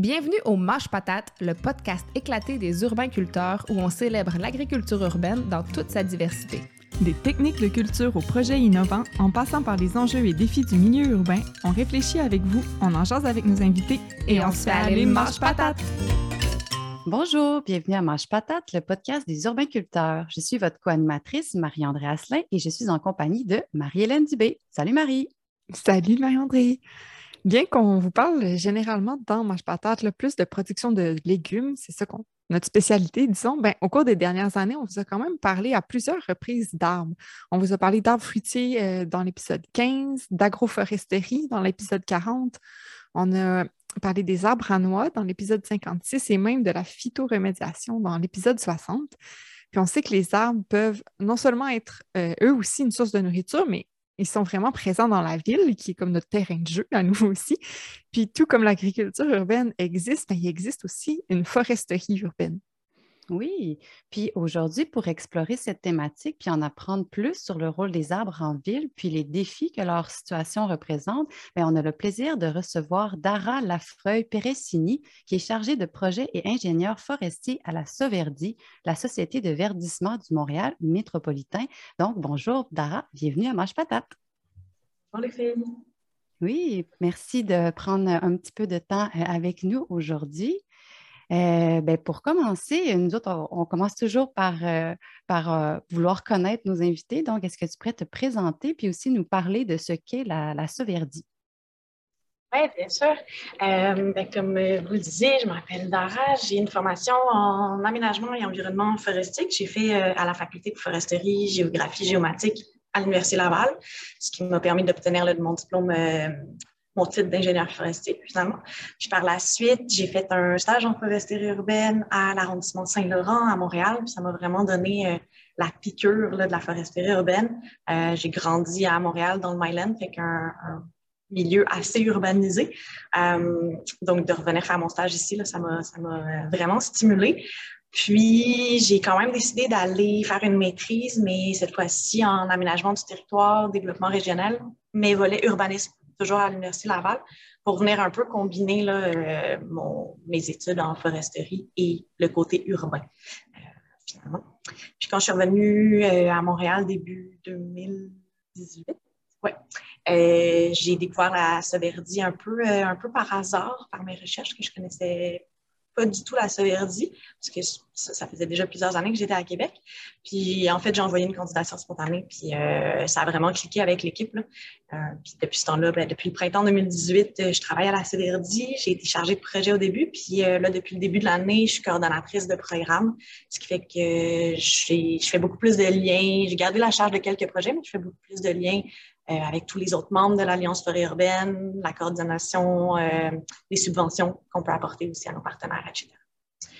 Bienvenue au Mâche Patate, le podcast éclaté des urbains-culteurs où on célèbre l'agriculture urbaine dans toute sa diversité. Des techniques de culture aux projets innovants, en passant par les enjeux et défis du milieu urbain, on réfléchit avec vous, on en jase avec nos invités et, on se fait aller Mâche Patate! Bonjour, bienvenue à Mâche Patate, le podcast des urbains-culteurs. Je suis votre co-animatrice, Marie-André Asselin, et je suis en compagnie de Marie-Hélène Dubé. Salut Marie! Salut Marie-André! Bien qu'on vous parle généralement dans Mange Patate, le plus de production de légumes, c'est ça qu'on notre spécialité, disons, ben, au cours des dernières années, on vous a quand même parlé à plusieurs reprises d'arbres. On vous a parlé d'arbres fruitiers euh, dans l'épisode 15, d'agroforesterie dans l'épisode 40. On a parlé des arbres à noix dans l'épisode 56 et même de la phytoremédiation dans l'épisode 60. Puis on sait que les arbres peuvent non seulement être euh, eux aussi une source de nourriture, mais ils sont vraiment présents dans la ville, qui est comme notre terrain de jeu à nous aussi. Puis tout comme l'agriculture urbaine existe, ben, il existe aussi une foresterie urbaine. Oui, puis aujourd'hui, pour explorer cette thématique, puis en apprendre plus sur le rôle des arbres en ville, puis les défis que leur situation représente, bien, on a le plaisir de recevoir Dara Lafreuil-Peressini, qui est chargée de projets et ingénieur forestier à la Sauverdie, la Société de verdissement du Montréal métropolitain. Donc, bonjour Dara, bienvenue à Mange Patate. Bonjour les filles. Oui, merci de prendre un petit peu de temps euh, avec nous aujourd'hui. Euh, ben, pour commencer, nous autres, on, commence toujours par, euh, euh, vouloir connaître nos invités. Donc, est-ce que tu pourrais te présenter puis aussi nous parler de ce qu'est la, la Sauverdie? Oui, bien sûr. Ben, comme vous le disiez, je m'appelle Dara. J'ai une formation en aménagement et environnement forestier que j'ai fait à la faculté de foresterie, géographie, géomatique à l'Université Laval, ce qui m'a permis d'obtenir mon diplôme mon titre d'ingénieur forestier, finalement. Puis par la suite, j'ai fait un stage en foresterie urbaine à l'arrondissement Saint-Laurent, à Montréal. Puis ça m'a vraiment donné euh, la piqûre de la foresterie urbaine. Euh, j'ai grandi à Montréal, dans le Myland, fait qu'un un milieu assez urbanisé. Euh, donc, de revenir faire mon stage ici, ça m'a vraiment stimulé. Puis, j'ai quand même décidé d'aller faire une maîtrise, mais cette fois-ci en aménagement du territoire, développement régional, mais volet urbanisme toujours à l'Université Laval, pour venir un peu combiner là, euh, mon, mes études en foresterie et le côté urbain, euh, finalement. Puis quand je suis revenue euh, à Montréal début 2018, ouais, j'ai découvert la Sauverdie un peu, un peu par hasard, par mes recherches que je connaissais pas du tout la Sauverdie, parce que ça, faisait déjà plusieurs années que j'étais à Québec. Puis en fait, j'ai envoyé une candidature spontanée, puis euh, ça a vraiment cliqué avec l'équipe. Euh, puis depuis ce temps-là, ben, depuis le printemps 2018, euh, je travaille à la Sauverdie. J'ai été chargée de projet au début, puis là, depuis le début de l'année, je suis coordonnatrice de programme, ce qui fait que je fais beaucoup plus de liens. J'ai gardé la charge de quelques projets, mais je fais beaucoup plus de liens avec tous les autres membres de l'Alliance forêt urbaine, la coordination, euh, les subventions qu'on peut apporter aussi à nos partenaires, etc.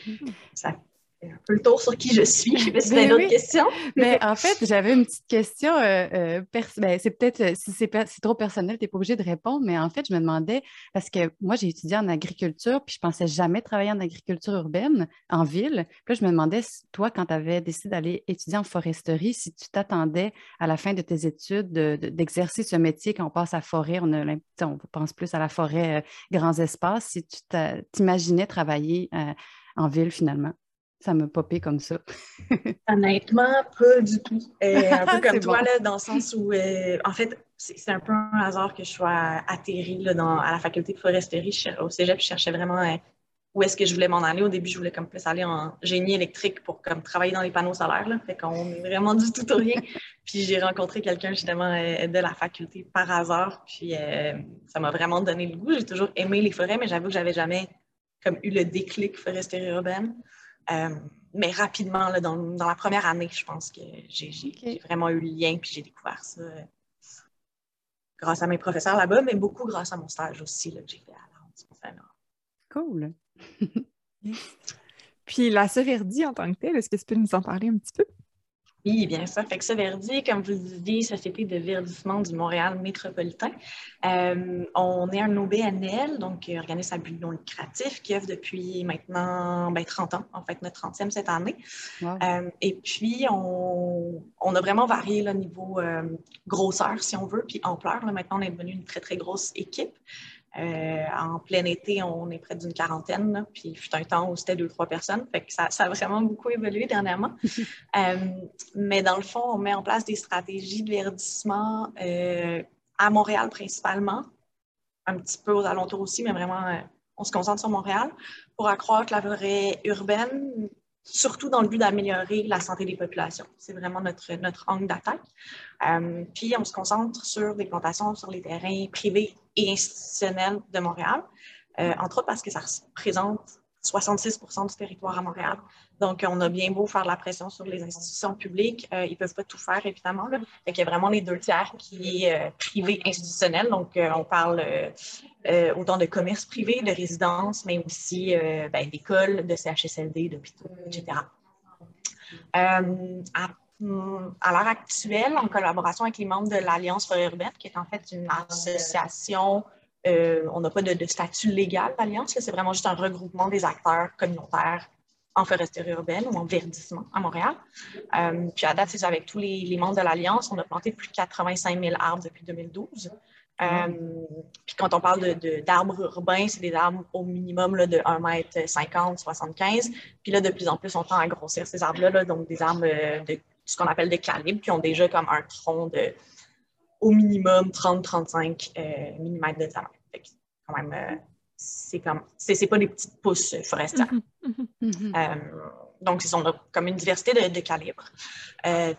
Mm-hmm. Ça un peu le tour sur qui je suis. Je sais pas si tu d'autres questions. Mais en fait, j'avais une petite question. Euh, ben, c'est peut-être, si c'est, trop personnel, tu n'es pas obligé de répondre, mais en fait, je me demandais, parce que moi, j'ai étudié en agriculture, puis je pensais jamais travailler en agriculture urbaine, en ville. Puis là, je me demandais, toi, quand tu avais décidé d'aller étudier en foresterie, si tu t'attendais à la fin de tes études d'exercer ce métier quand on passe à forêt, on, a, on pense plus à la forêt, euh, grands espaces, si tu t'imaginais travailler euh, en ville finalement? Ça m'a popé comme ça. Honnêtement, pas du tout. Euh, un peu comme toi, là, dans le sens où, euh, en fait, c'est un peu un hasard que je sois atterrie là, dans, à la faculté de foresterie au cégep. Je cherchais vraiment euh, où est-ce que je voulais m'en aller. Au début, je voulais comme plus aller en génie électrique pour comme travailler dans les panneaux solaires. Là. Fait qu'on est vraiment du tout au rien. Puis j'ai rencontré quelqu'un justement de la faculté par hasard. Puis ça m'a vraiment donné le goût. J'ai toujours aimé les forêts, mais j'avoue que j'avais jamais comme eu le déclic foresterie urbaine. Euh, mais rapidement, dans, la première année, je pense que j'ai vraiment eu le lien, puis j'ai découvert ça euh, grâce à mes professeurs là-bas, mais beaucoup grâce à mon stage aussi que j'ai fait à la Cool. puis la Severdie en tant que telle, est-ce que tu peux nous en parler un petit peu? Oui, bien sûr. Fait que ça, Verdi, comme vous le disiez, Société de verdissement du Montréal métropolitain. Euh, on est un OBNL, donc organisme à but non lucratif, qui œuvre depuis maintenant ben, 30 ans, en fait, notre 30e cette année. Euh, et puis, on, on, a vraiment varié le niveau euh, grosseur, si on veut, puis ampleur. Là, maintenant, on est devenu une très, très grosse équipe. Euh, en plein été, on est près d'une quarantaine, puis il fut un temps où c'était deux, trois personnes. Fait que ça, ça a vraiment beaucoup évolué dernièrement. Euh, mais dans le fond, on met en place des stratégies de verdissement euh, à Montréal principalement, un petit peu aux alentours aussi, mais vraiment, on se concentre sur Montréal pour accroître la forêt urbaine, surtout dans le but d'améliorer la santé des populations. C'est vraiment notre, notre angle d'attaque. puis, on se concentre sur des plantations sur les terrains privés et institutionnelle de Montréal, euh, entre autres parce que ça représente 66% du territoire à Montréal. Donc, on a bien beau faire la pression sur les institutions publiques, euh, ils ne peuvent pas tout faire, évidemment. Il y a vraiment les deux tiers qui est euh, privé institutionnel. Donc, on parle autant de commerce privé, de résidence, mais aussi ben, d'écoles, de CHSLD, d'hôpitaux, etc. à à l'heure actuelle, en collaboration avec les membres de l'Alliance forêt urbaine, qui est en fait une association, euh, on n'a pas de, statut légal d'Alliance, c'est vraiment juste un regroupement des acteurs communautaires en foresterie urbaine ou en verdissement à Montréal. Euh, puis à date, c'est avec tous les, membres de l'Alliance, on a planté plus de 85 000 arbres depuis 2012. Euh, puis quand on parle d'arbres urbains, c'est des arbres au minimum là, de 1,50 m, 75 Puis là, de plus en plus, on tend à grossir ces arbres-là, donc des arbres de ce qu'on appelle des calibres, qui ont déjà comme un tronc de au minimum 30-35 euh, mm de diamètre. Quand même, euh, c'est comme, c'est pas des petites pousses forestières. Mm-hmm. Mm-hmm. Euh, donc, c'est comme une diversité de, de calibres.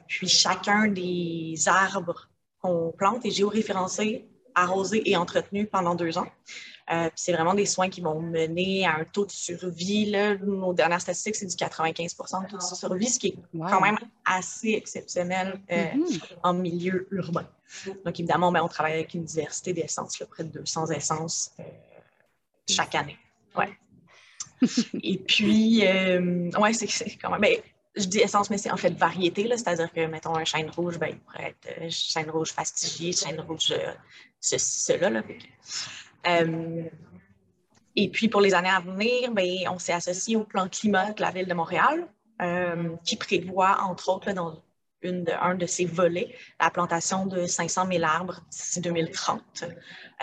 puis, chacun des arbres qu'on plante est géoréférencé, arrosé et entretenu pendant deux ans. Euh, c'est vraiment des soins qui vont mener à un taux de survie. Là, nos dernières statistiques, c'est du 95 de taux de survie, ce qui est quand même assez exceptionnel euh, mm-hmm. en milieu urbain. Donc, évidemment, ben, on travaille avec une diversité d'essences, près de 200 essences euh, chaque année. Ouais. Et puis, ouais, c'est quand même. Ben, je dis essence, mais c'est en fait variété, c'est-à-dire que, mettons, un chêne rouge, ben, il pourrait être chêne rouge fastigié, chêne rouge ceci, cela. Là, euh, et puis, pour les années à venir, bien, on s'est associé au plan climat de la Ville de Montréal, euh, qui prévoit, entre autres, dans une de, un de ses volets, la plantation de 500 000 arbres d'ici 2030.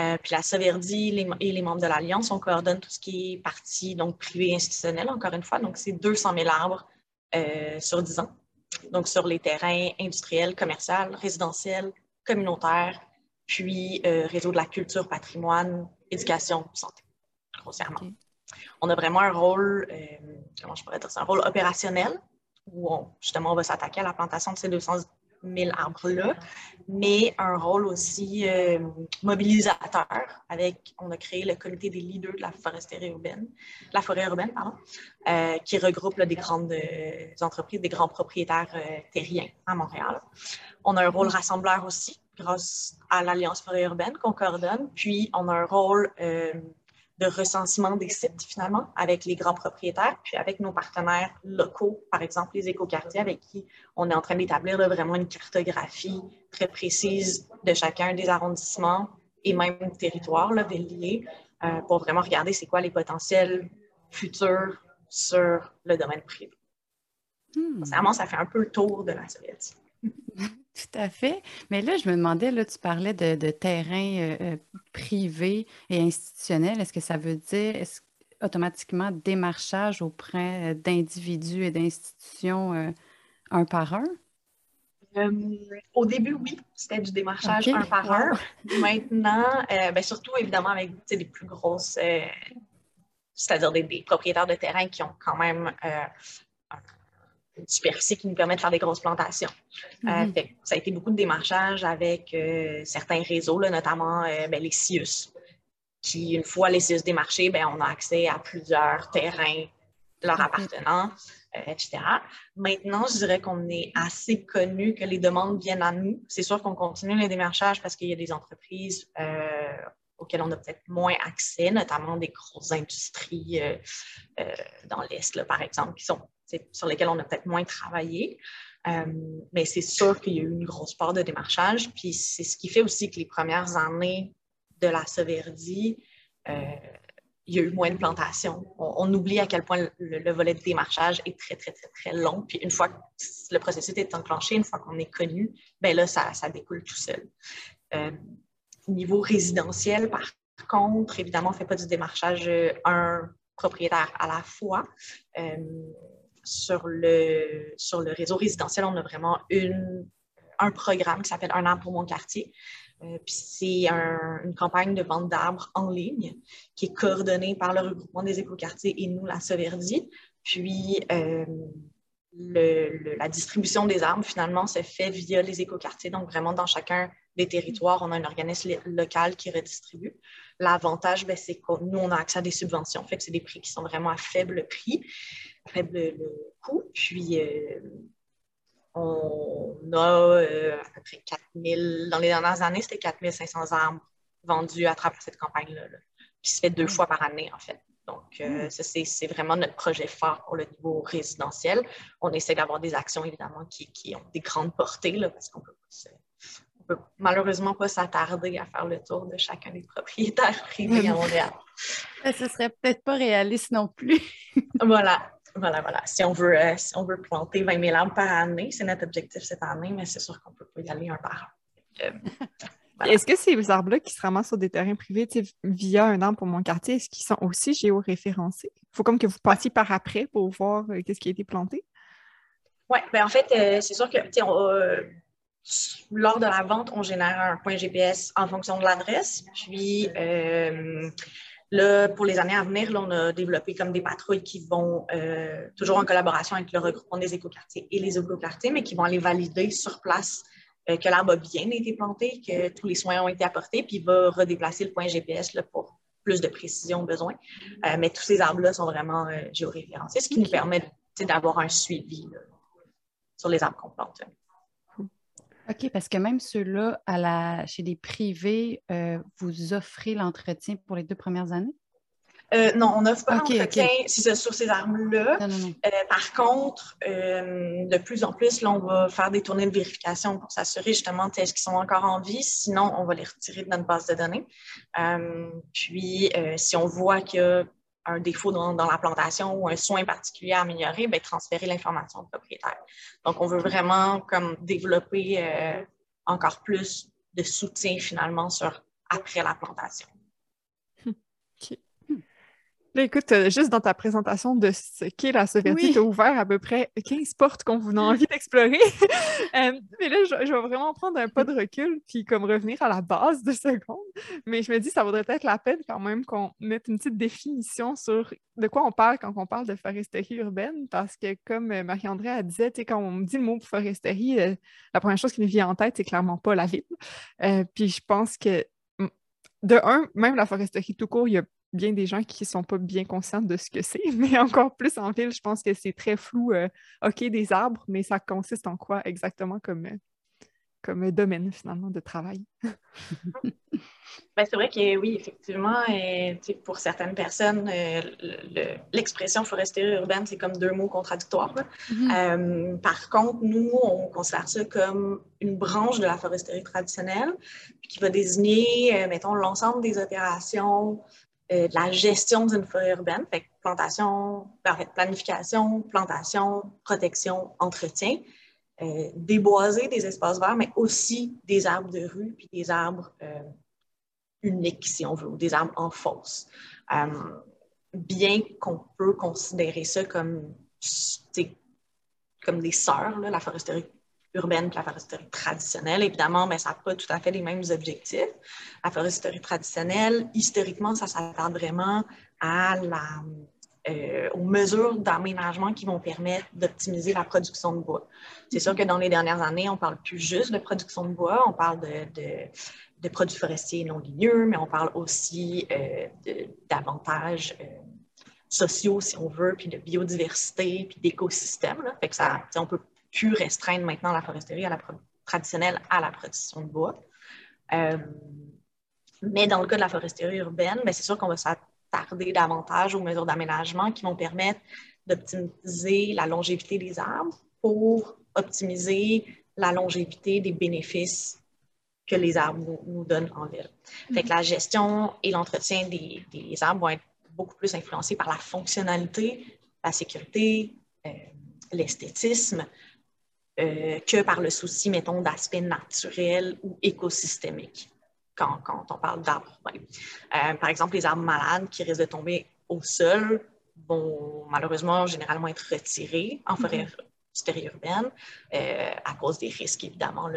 Euh, puis la Saverdi et les membres de l'Alliance, on coordonne tout ce qui est partie donc privé institutionnel, encore une fois. Donc, c'est 200 000 arbres sur 10 ans. Donc, sur les terrains industriels, commerciaux, résidentiels, communautaires, puis euh, réseau de la culture, patrimoine, éducation, santé, grossièrement. On a vraiment un rôle, euh, comment je pourrais dire, c'est un rôle opérationnel où justement on va s'attaquer à la plantation de ces 200 000 arbres-là, mais un rôle aussi euh, mobilisateur avec, on a créé le comité des leaders de la foresterie urbaine, la forêt urbaine, pardon, qui regroupe des grandes entreprises, des grands propriétaires terriens à Montréal. On a un rôle rassembleur aussi, grâce à l'Alliance forêt urbaine qu'on coordonne. Puis, on a un rôle euh, de recensement des sites, finalement, avec les grands propriétaires, puis avec nos partenaires locaux, par exemple les écoquartiers, avec qui on est en train d'établir vraiment une cartographie très précise de chacun des arrondissements et même territoires là, liés, euh, pour vraiment regarder c'est quoi les potentiels futurs sur le domaine privé. Hmm. Vraiment, ça fait un peu le tour de la Soviétique. Tout à fait. Mais là, je me demandais, là, tu parlais de, de terrain euh, euh, privé et institutionnel. Est-ce que ça veut dire automatiquement démarchage auprès euh, d'individus et d'institutions un par un? au début, oui, c'était du démarchage un par un. Maintenant, ben, surtout évidemment avec des plus grosses, c'est-à-dire des, des, propriétaires de terrain qui ont quand même superficie qui nous permet de faire des grosses plantations. Euh, mhm. ça a été beaucoup de démarchage avec euh, certains réseaux, là, notamment euh, ben, les CIUS, qui, une fois les CIUS démarchés, ben, on a accès à plusieurs terrains leur appartenant, etc. Maintenant, je dirais qu'on est assez connu que les demandes viennent à nous. C'est sûr qu'on continue les démarchages parce qu'il y a des entreprises auxquelles on a peut-être moins accès, notamment des grosses industries dans l'Est, par exemple, qui sont sur lesquels on a peut-être moins travaillé. Euh, mais c'est sûr qu'il y a eu une grosse part de démarchage. Puis c'est ce qui fait aussi que les premières années de la Sauverdi, euh, il y a eu moins de plantations. On, oublie à quel point le, volet de démarchage est très, très, très, très long. Puis une fois que le processus est enclenché, une fois qu'on est connu, ben là, ça, ça découle tout seul. Euh, au niveau résidentiel, par contre, évidemment, on ne fait pas du démarchage un propriétaire à la fois. Sur, le, sur le réseau résidentiel, on a vraiment une, un programme qui s'appelle Un arbre pour mon quartier. puis c'est une campagne de vente d'arbres en ligne qui est coordonnée par le regroupement des écoquartiers et nous, la Sauverdi. Puis la distribution des arbres, finalement, se fait via les écoquartiers. Donc, vraiment, dans chacun des territoires, on a un organisme local qui redistribue. L'avantage, ben, c'est que nous, on a accès à des subventions. Fait que c'est des prix qui sont vraiment à faible prix, faible coût. Puis, euh, on a euh, à peu près 4000, dans les dernières années, c'était 4500 arbres vendus à travers cette campagne-là, qui se fait deux fois par année, en fait. Donc, euh, hmm. ça, c'est vraiment notre projet phare pour le niveau résidentiel. On essaie d'avoir des actions, évidemment, qui, ont des grandes portées, là, parce qu'on ne peut malheureusement pas s'attarder à faire le tour de chacun des propriétaires privés à Montréal. Ce ne serait peut-être pas réaliste non plus. voilà. Voilà, voilà. Si on, veut, euh, si on veut planter 20 000 arbres par année, c'est notre objectif cette année, mais c'est sûr qu'on ne peut pas y aller un par un. Euh, est-ce que ces arbres-là qui se ramassent sur des terrains privés via un arbre pour mon quartier, est-ce qu'ils sont aussi géoréférencés? Il faut comme que vous passiez par après pour voir euh, qu'est-ce qui a été planté? Oui, bien en fait, euh, c'est sûr que euh, lors de la vente, on génère un point GPS en fonction de l'adresse. Puis là, pour les années à venir, là, on a développé comme des patrouilles qui vont, toujours en collaboration avec le regroupement des écoquartiers et les écoquartiers, mais qui vont aller valider sur place euh, que l'arbre a bien été planté, que tous les soins ont été apportés, puis il va redéplacer le point GPS là, pour plus de précision besoin. Euh, mais tous ces arbres-là sont vraiment euh, géoréférencés, ce qui nous permet d'avoir un suivi sur les arbres qu'on plante. OK, parce que même ceux-là, chez les privés, vous offrez l'entretien pour les deux premières années? Euh, non, on n'offre pas d'entretien sur ces armes-là. Euh, par contre, euh, de plus en plus, là, on va faire des tournées de vérification pour s'assurer justement est-ce qu'ils sont encore en vie. Sinon, on va les retirer de notre base de données. puis, si on voit qu'il y a un défaut dans, la plantation ou un soin particulier à améliorer, bien, transférer l'information au propriétaire. Donc, on veut vraiment comme développer encore plus de soutien finalement sur après la plantation écoute, euh, juste dans ta présentation de ce qu'est la Sauvetti, tu as ouvert à peu près 15 portes qu'on vous a envie d'explorer. Euh, mais là, je, vais vraiment prendre un pas de recul puis comme revenir à la base de seconde. Mais je me dis, ça vaudrait peut-être la peine quand même qu'on mette une petite définition sur de quoi on parle quand on parle de foresterie urbaine. Parce que comme euh, Marie-André a dit, quand on me dit le mot foresterie, la première chose qui me vient en tête, c'est clairement pas la ville. puis je pense que de un, même la foresterie tout court, il y a bien des gens qui ne sont pas bien conscients de ce que c'est, mais encore plus en ville, je pense que c'est très flou. Euh, OK, des arbres, mais ça consiste en quoi exactement comme, euh, comme domaine finalement de travail? ben, c'est vrai que oui, effectivement, et, euh, pour certaines personnes, l'expression foresterie urbaine, c'est comme deux mots contradictoires. Mm-hmm. par contre, nous, on considère ça comme une branche de la foresterie traditionnelle qui va désigner, mettons, l'ensemble des opérations euh, de la gestion d'une forêt urbaine, plantation, planification, plantation, protection, entretien, euh, déboiser des espaces verts, mais aussi des arbres de rue, puis des arbres euh, uniques, si on veut, ou des arbres en fosse. bien qu'on peut considérer ça comme, comme des sœurs, la foresterie urbaine et la foresterie traditionnelle. Évidemment, mais ça n'a pas tout à fait les mêmes objectifs. La foresterie traditionnelle, historiquement, ça s'attarde vraiment à la, euh, aux mesures d'aménagement qui vont permettre d'optimiser la production de bois. C'est sûr que dans les dernières années, on ne parle plus juste de production de bois, on parle de, de, produits forestiers non ligneux, mais on parle aussi euh, d'avantages euh, sociaux, si on veut, puis de biodiversité, puis d'écosystèmes. Fait que ça, on peut pu restreindre maintenant la foresterie à la traditionnelle à la production de bois. Euh, mais dans le cas de la foresterie urbaine, ben, c'est sûr qu'on va s'attarder davantage aux mesures d'aménagement qui vont permettre d'optimiser la longévité des arbres pour optimiser la longévité des bénéfices que les arbres nous, donnent en ville. Fait que la gestion et l'entretien des, arbres vont être beaucoup plus influencés par la fonctionnalité, la sécurité, euh, l'esthétisme, euh, que par le souci, mettons, d'aspect naturel ou écosystémique. quand, on parle d'arbres urbains. par exemple, les arbres malades qui risquent de tomber au sol vont malheureusement généralement être retirés en forêt mm-hmm. urbaine à cause des risques, évidemment,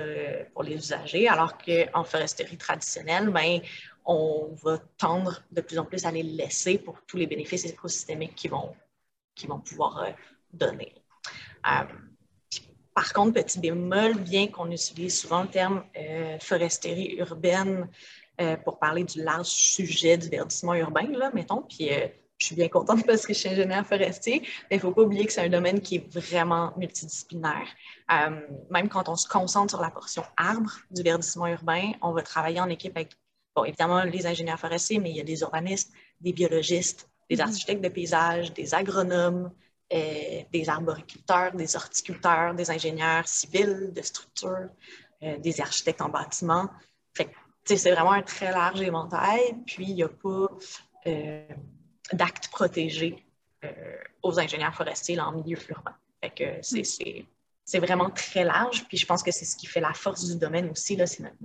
pour les usagers, alors qu'en foresterie traditionnelle, ben, on va tendre de plus en plus à les laisser pour tous les bénéfices écosystémiques qu'ils vont, vont pouvoir donner. Par contre, petit bémol, bien qu'on utilise souvent le terme euh, foresterie urbaine euh, pour parler du large sujet du verdissement urbain, là, mettons, puis euh, je suis bien contente parce que je suis ingénieur forestier, mais il ne faut pas oublier que c'est un domaine qui est vraiment multidisciplinaire. même quand on se concentre sur la portion arbre du verdissement urbain, on va travailler en équipe avec, bon, évidemment, les ingénieurs forestiers, mais il y a des urbanistes, des biologistes, des mm-hmm. architectes de paysage, des agronomes, euh, des arboriculteurs, des horticulteurs, des ingénieurs civils de structure, euh, des architectes en bâtiment. c'est vraiment un très large éventail. Puis, il n'y a pas euh, d'actes protégés aux ingénieurs forestiers en milieu urbain. Fait c'est vraiment très large. Puis, je pense que c'est ce qui fait la force du domaine aussi, c'est notre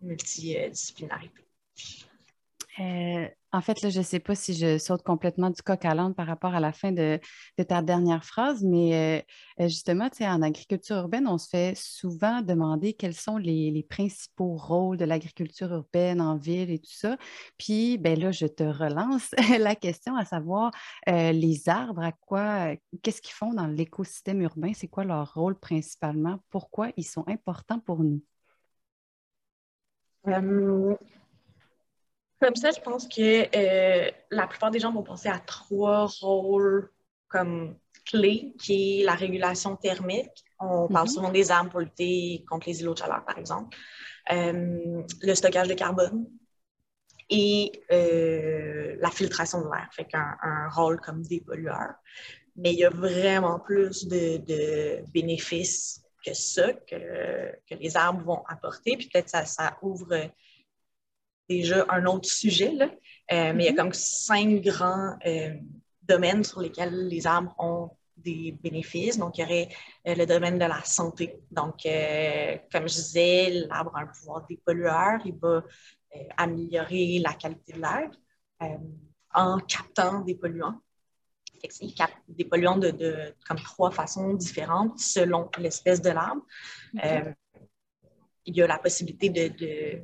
multidisciplinarité. Euh, en fait, là, je ne sais pas si je saute complètement du coq à l'âne par rapport à la fin de, ta dernière phrase, mais euh, justement, en agriculture urbaine, on se fait souvent demander quels sont les, principaux rôles de l'agriculture urbaine en ville et tout ça. Puis, ben là, je te relance la question à savoir euh, les arbres, à quoi, qu'est-ce qu'ils font dans l'écosystème urbain? C'est quoi leur rôle principalement? Pourquoi ils sont importants pour nous? Comme ça, je pense que euh, la plupart des gens vont penser à trois rôles comme clés, qui est la régulation thermique. On parle mhm. souvent des armes pour lutter contre les îlots de chaleur, par exemple. Euh, le stockage de carbone et euh, la filtration de l'air, fait qu'un un rôle comme dépollueur. Mais il y a vraiment plus de, bénéfices que ça, que, que, les arbres vont apporter. Puis peut-être ça, ça ouvre déjà un autre sujet, là. Euh, mais il y a mm-hmm. comme cinq grands euh, domaines sur lesquels les arbres ont des bénéfices. Donc, il y aurait euh, le domaine de la santé. Donc, comme je disais, l'arbre a un pouvoir dépollueur. Il va améliorer la qualité de l'air en captant des polluants. Il capte des polluants de, comme trois façons différentes selon l'espèce de l'arbre. il y a la possibilité de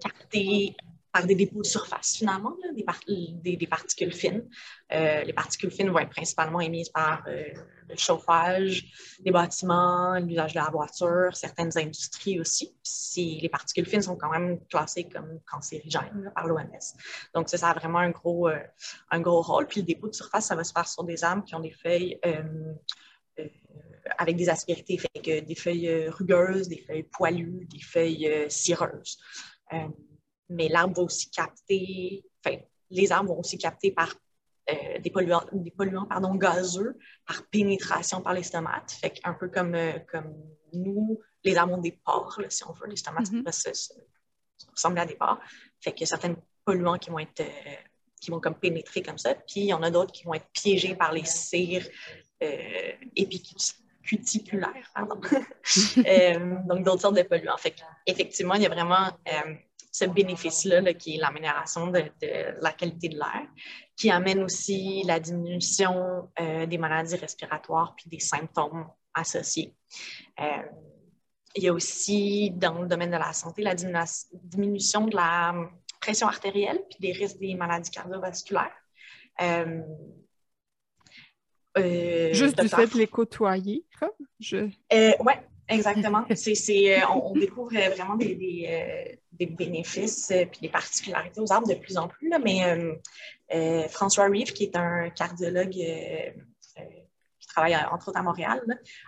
captés par des dépôts de surface, finalement, des, particules fines. Euh, les particules fines vont être principalement émises par euh, le chauffage, les bâtiments, l'usage de la voiture, certaines industries aussi. les particules fines sont quand même classées comme cancérigènes par l'OMS. Donc, ça, ça a vraiment un gros, euh, un gros rôle. Puis le dépôt de surface, ça va se faire sur des arbres qui ont des feuilles avec des aspérités, des feuilles rugueuses, des feuilles poilues, des feuilles cireuses. Euh, mais l'arbre va aussi capter, enfin, les arbres vont aussi capter par euh, des polluants, des polluants pardon, gazeux par pénétration par les stomates. Fait un peu comme, euh, comme nous, les arbres ont des pores, si on veut. Les stomates mm ressemblent à des pores. Fait qu'il y a certains polluants qui vont être qui vont comme pénétrer comme ça. Puis il y en a d'autres qui vont être piégés par les cires épicuticulaires, pardon. donc d'autres sortes de polluants. Fait effectivement, il y a vraiment ce bénéfice-là qui est l'amélioration de, la qualité de l'air, qui amène aussi la diminution euh, des maladies respiratoires puis des symptômes associés. Euh, il y a aussi, dans le domaine de la santé, la diminution de la pression artérielle puis des risques des maladies cardiovasculaires. Euh, Juste du fait de les côtoyer, comme je... oui, exactement. c'est, on, découvre vraiment des, des bénéfices et euh, des particularités aux arbres de plus en plus. Là, mais euh, euh, François Reeve, qui est un cardiologue qui travaille entre autres à Montréal,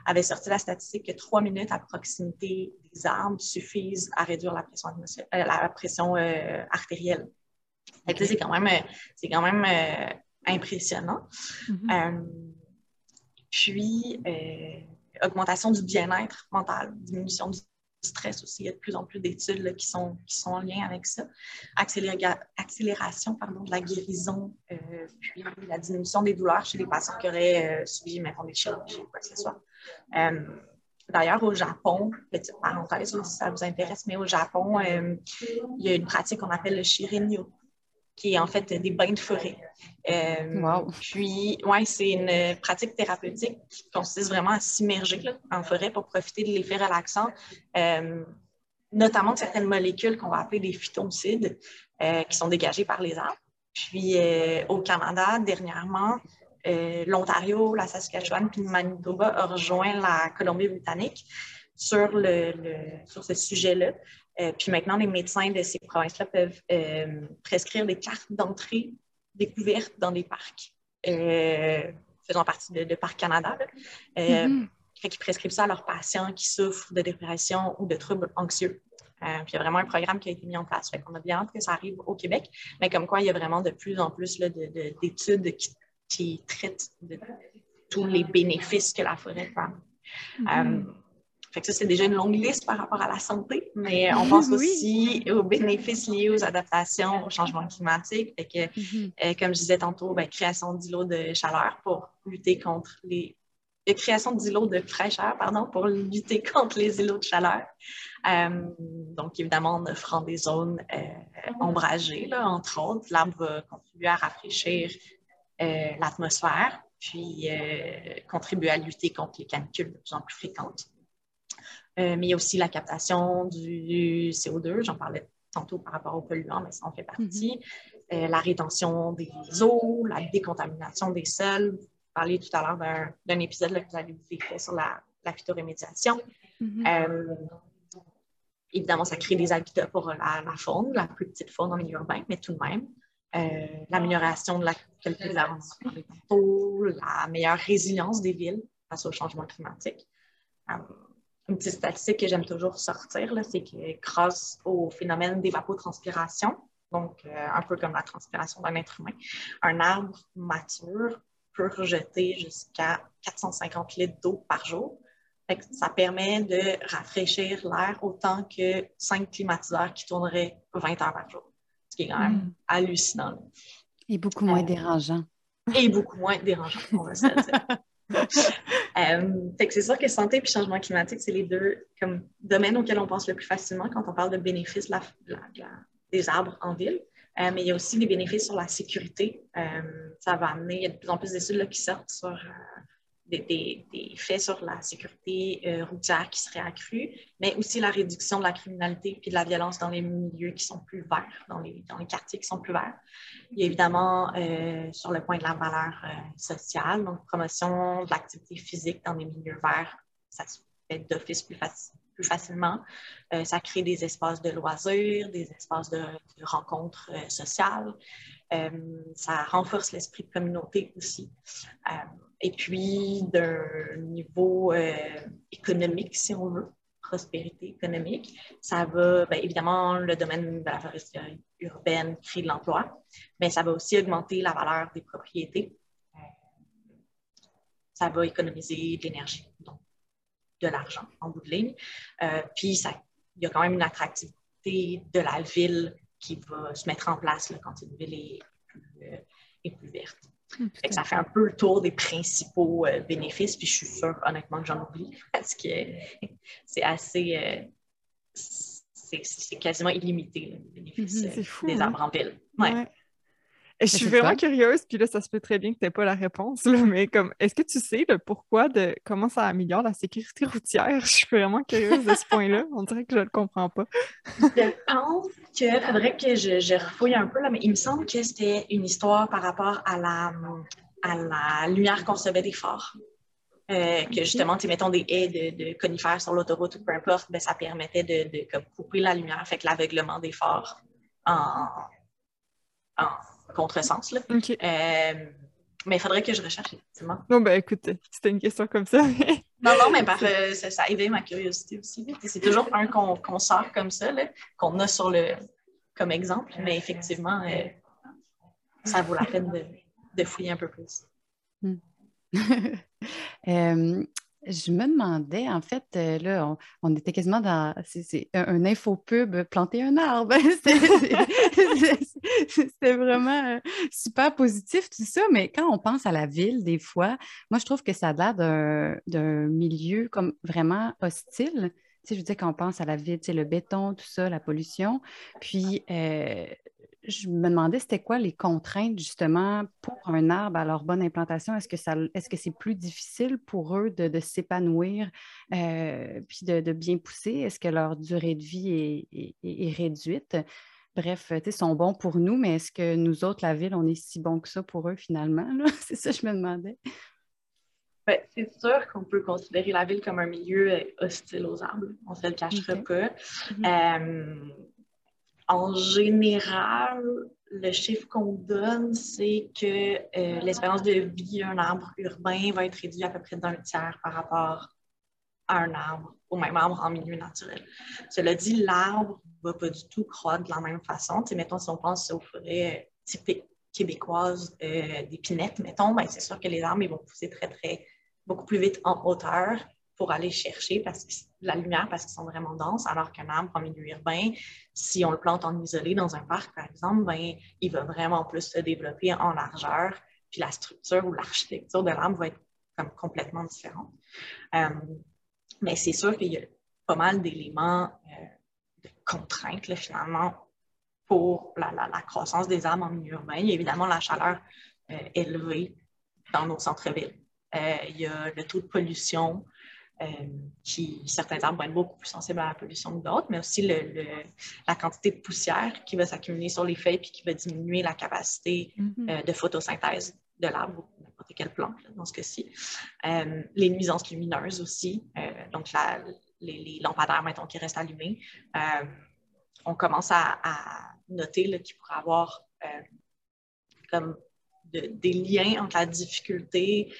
avait sorti la statistique que trois minutes à proximité des arbres suffisent à réduire la pression, la pression artérielle. C'est quand même, quand même impressionnant. Mm-hmm. Puis, augmentation du bien-être mental, diminution du stress aussi. Il y a de plus en plus d'études qui sont, qui sont en lien avec ça. accélération pardon, de la guérison, euh, puis la diminution des douleurs chez les patients qui auraient euh, subi, des chirurgies ou quoi que ce soit. Euh, D'ailleurs, au Japon, petite parenthèse si ça vous intéresse, mais au Japon, il y a une pratique qu'on appelle le shirinyo, qui est en fait des bains de forêt. wow. Puis, ouais, c'est une pratique thérapeutique qui consiste vraiment à s'immerger en forêt pour profiter de l'effet relaxant, notamment de certaines molécules qu'on va appeler des phytoncides, qui sont dégagées par les arbres. Puis euh, au Canada, dernièrement, euh, l'Ontario, la Saskatchewan puis le Manitoba ont rejoint la Colombie-Britannique sur, le, sur ce sujet-là. Euh, puis maintenant, les médecins de ces provinces-là peuvent prescrire des cartes d'entrée découvertes dans des parcs faisant partie de, Parc Canada. Mm-hmm. Qui prescrivent ça à leurs patients qui souffrent de dépression ou de troubles anxieux. Euh, puis il y a vraiment un programme qui a été mis en place. Fait qu'on a bien hâte que ça arrive au Québec. Mais comme quoi, il y a vraiment de plus en plus d'études qui, traitent de tous les bénéfices que la forêt peut avoir. Mm-hmm. Euh, fait que ça, c'est déjà une longue liste par rapport à la santé, mais on pense aussi aux bénéfices liés aux adaptations, au changement climatique. Fait que, mm-hmm. euh, comme je disais tantôt, ben, création d'îlots de chaleur pour lutter contre les de création d'îlots de fraîcheur, pardon, pour lutter contre les îlots de chaleur. Euh, donc, évidemment, en offrant des zones euh, ombragées, là, entre autres, l'arbre va contribuer à rafraîchir euh, l'atmosphère, puis contribuer à lutter contre les canicules de plus en plus fréquentes. Mais il y a aussi la captation du CO2, j'en parlais tantôt par rapport aux polluants, mais ça en fait partie. Mm-hmm. la rétention des eaux, la décontamination des sols, parlé tout à l'heure d'un épisode que vous avez fait sur la, la phytorémédiation. Mm-hmm. Euh, évidemment, ça crée des habitats pour la, faune, la plus petite faune en milieu urbain, mais tout de même. Euh, l'amélioration de la qualité de la la meilleure résilience des villes face au changement climatique. Euh, une petite statistique que j'aime toujours sortir, c'est que grâce au phénomène d'évapotranspiration, donc un peu comme la transpiration d'un être humain, un arbre mature peut rejeter jusqu'à 450 litres d'eau par jour. ça permet de rafraîchir l'air autant que cinq climatiseurs qui tourneraient 20 heures par jour, ce qui est quand même hmm. hallucinant. Et beaucoup moins euh, dérangeant. Et beaucoup moins dérangeant, on va se dire. Euh, c'est sûr que santé et changement climatique, c'est les deux comme, domaines auxquels on pense le plus facilement quand on parle de bénéfices des arbres en ville. Euh, mais il y a aussi des bénéfices sur la sécurité. Euh, ça va amener, il y a de plus en plus d'études qui sortent sur des, faits sur la sécurité routière qui seraient accrus, mais aussi la réduction de la criminalité et de la violence dans les milieux qui sont plus verts, dans les, quartiers qui sont plus verts. Il y a évidemment sur le point de la valeur sociale, donc promotion de l'activité physique dans les milieux verts, ça se fait d'office plus facile plus facilement. Euh, ça crée des espaces de loisirs, des espaces de, rencontres euh, sociales. Euh, ça renforce l'esprit de communauté aussi. et puis, d'un niveau économique, si on veut, prospérité économique, ça va, bien, évidemment, le domaine de la foresterie urbaine crée de l'emploi, mais ça va aussi augmenter la valeur des propriétés. ça va économiser de l'énergie. Donc, de l'argent en bout de ligne. Euh, puis, il y a quand même une attractivité de la ville qui va se mettre en place quand une ville est plus, euh, verte. Hmm, ça fait un peu le tour des principaux euh, bénéfices, puis je suis sûre, honnêtement, que j'en oublie parce que c'est assez. c'est quasiment illimité, le bénéfice mhm, des hein? arbres en ville. Ouais. Je suis vraiment curieuse, puis là, ça se peut très bien que tu n'aies pas la réponse, mais comme, est-ce que tu sais le pourquoi de comment ça améliore la sécurité routière? Je suis vraiment curieuse de ce point-là. On dirait que je ne le comprends pas. je pense qu'il faudrait que je, je, refouille un peu, là, mais il me semble que c'était une histoire par rapport à la, à la lumière qu'on recevait des phares. Euh, que justement, tu mettons des haies de, conifères sur l'autoroute ou peu importe, ben, ça permettait de, de couper la lumière, fait que l'aveuglement des phares en, en contresens. Là. Euh, mais il faudrait que je recherche, effectivement. Non, ben écoute, c'était une question comme ça. non, non, mais par, euh, ça, ça, a éveillé ma curiosité aussi. C'est toujours un qu'on sort comme ça, qu'on a sur le comme exemple, mais effectivement, euh, ça vaut la peine de, de, fouiller un peu plus. Hmm. Je me demandais, en fait, euh, là, on, était quasiment dans c'est, un, infopub planter un arbre. C'était vraiment euh, super positif, tout ça. Mais quand on pense à la ville, des fois, moi, je trouve que ça a l'air d'un, milieu comme vraiment hostile. Je veux dire, quand pense à la ville, le béton, tout ça, la pollution. Puis, euh, je me demandais c'était quoi les contraintes justement pour un arbre à leur bonne implantation? Est-ce que que c'est plus difficile pour eux de, s'épanouir euh, puis de, bien pousser? Est-ce que leur durée de vie est, réduite? Bref, ils sont bons pour nous, mais est-ce que nous autres, la ville, on est si bons que ça pour eux finalement? C'est ça que je me demandais. Ben, c'est sûr qu'on peut considérer la ville comme un milieu euh, hostile aux arbres. On ne se le cachera pas. Mm-hmm. Euh, en général, le chiffre qu'on donne, c'est que euh, l'espérance de vie d'un arbre urbain va être réduite à peu près d'un tiers par rapport à un arbre, au même arbre en milieu naturel. Cela dit, l'arbre ne va pas du tout croître de la même façon. mettons, si on pense aux forêts typiques québécoises euh, d'épinettes, mettons, ben, c'est sûr que les arbres ils vont pousser très, très, beaucoup plus vite en hauteur pour aller chercher parce que, la lumière parce qu'ils sont vraiment denses, alors qu'un arbre en milieu urbain, si on le plante en isolé dans un parc, par exemple, ben, il va vraiment plus se développer en largeur, puis la structure ou l'architecture de l'arbre va être comme complètement différente. Euh, mais c'est sûr qu'il y a pas mal d'éléments euh, de contraintes, finalement, pour la, croissance des arbres en milieu urbain. Il y a évidemment la chaleur euh, élevée dans nos centres-villes. il y a le taux de pollution, euh, qui, certains arbres vont être beaucoup plus sensibles à la pollution que d'autres, mais aussi le, la quantité de poussière qui va s'accumuler sur les feuilles puis qui va diminuer la capacité mm-hmm. euh, de photosynthèse de l'arbre ou n'importe quelle plante dans ce cas-ci. Euh, les nuisances lumineuses aussi, donc les, lampadaires, mettons, qui restent allumés. on commence à, noter qu'il pourrait avoir comme des liens entre la difficulté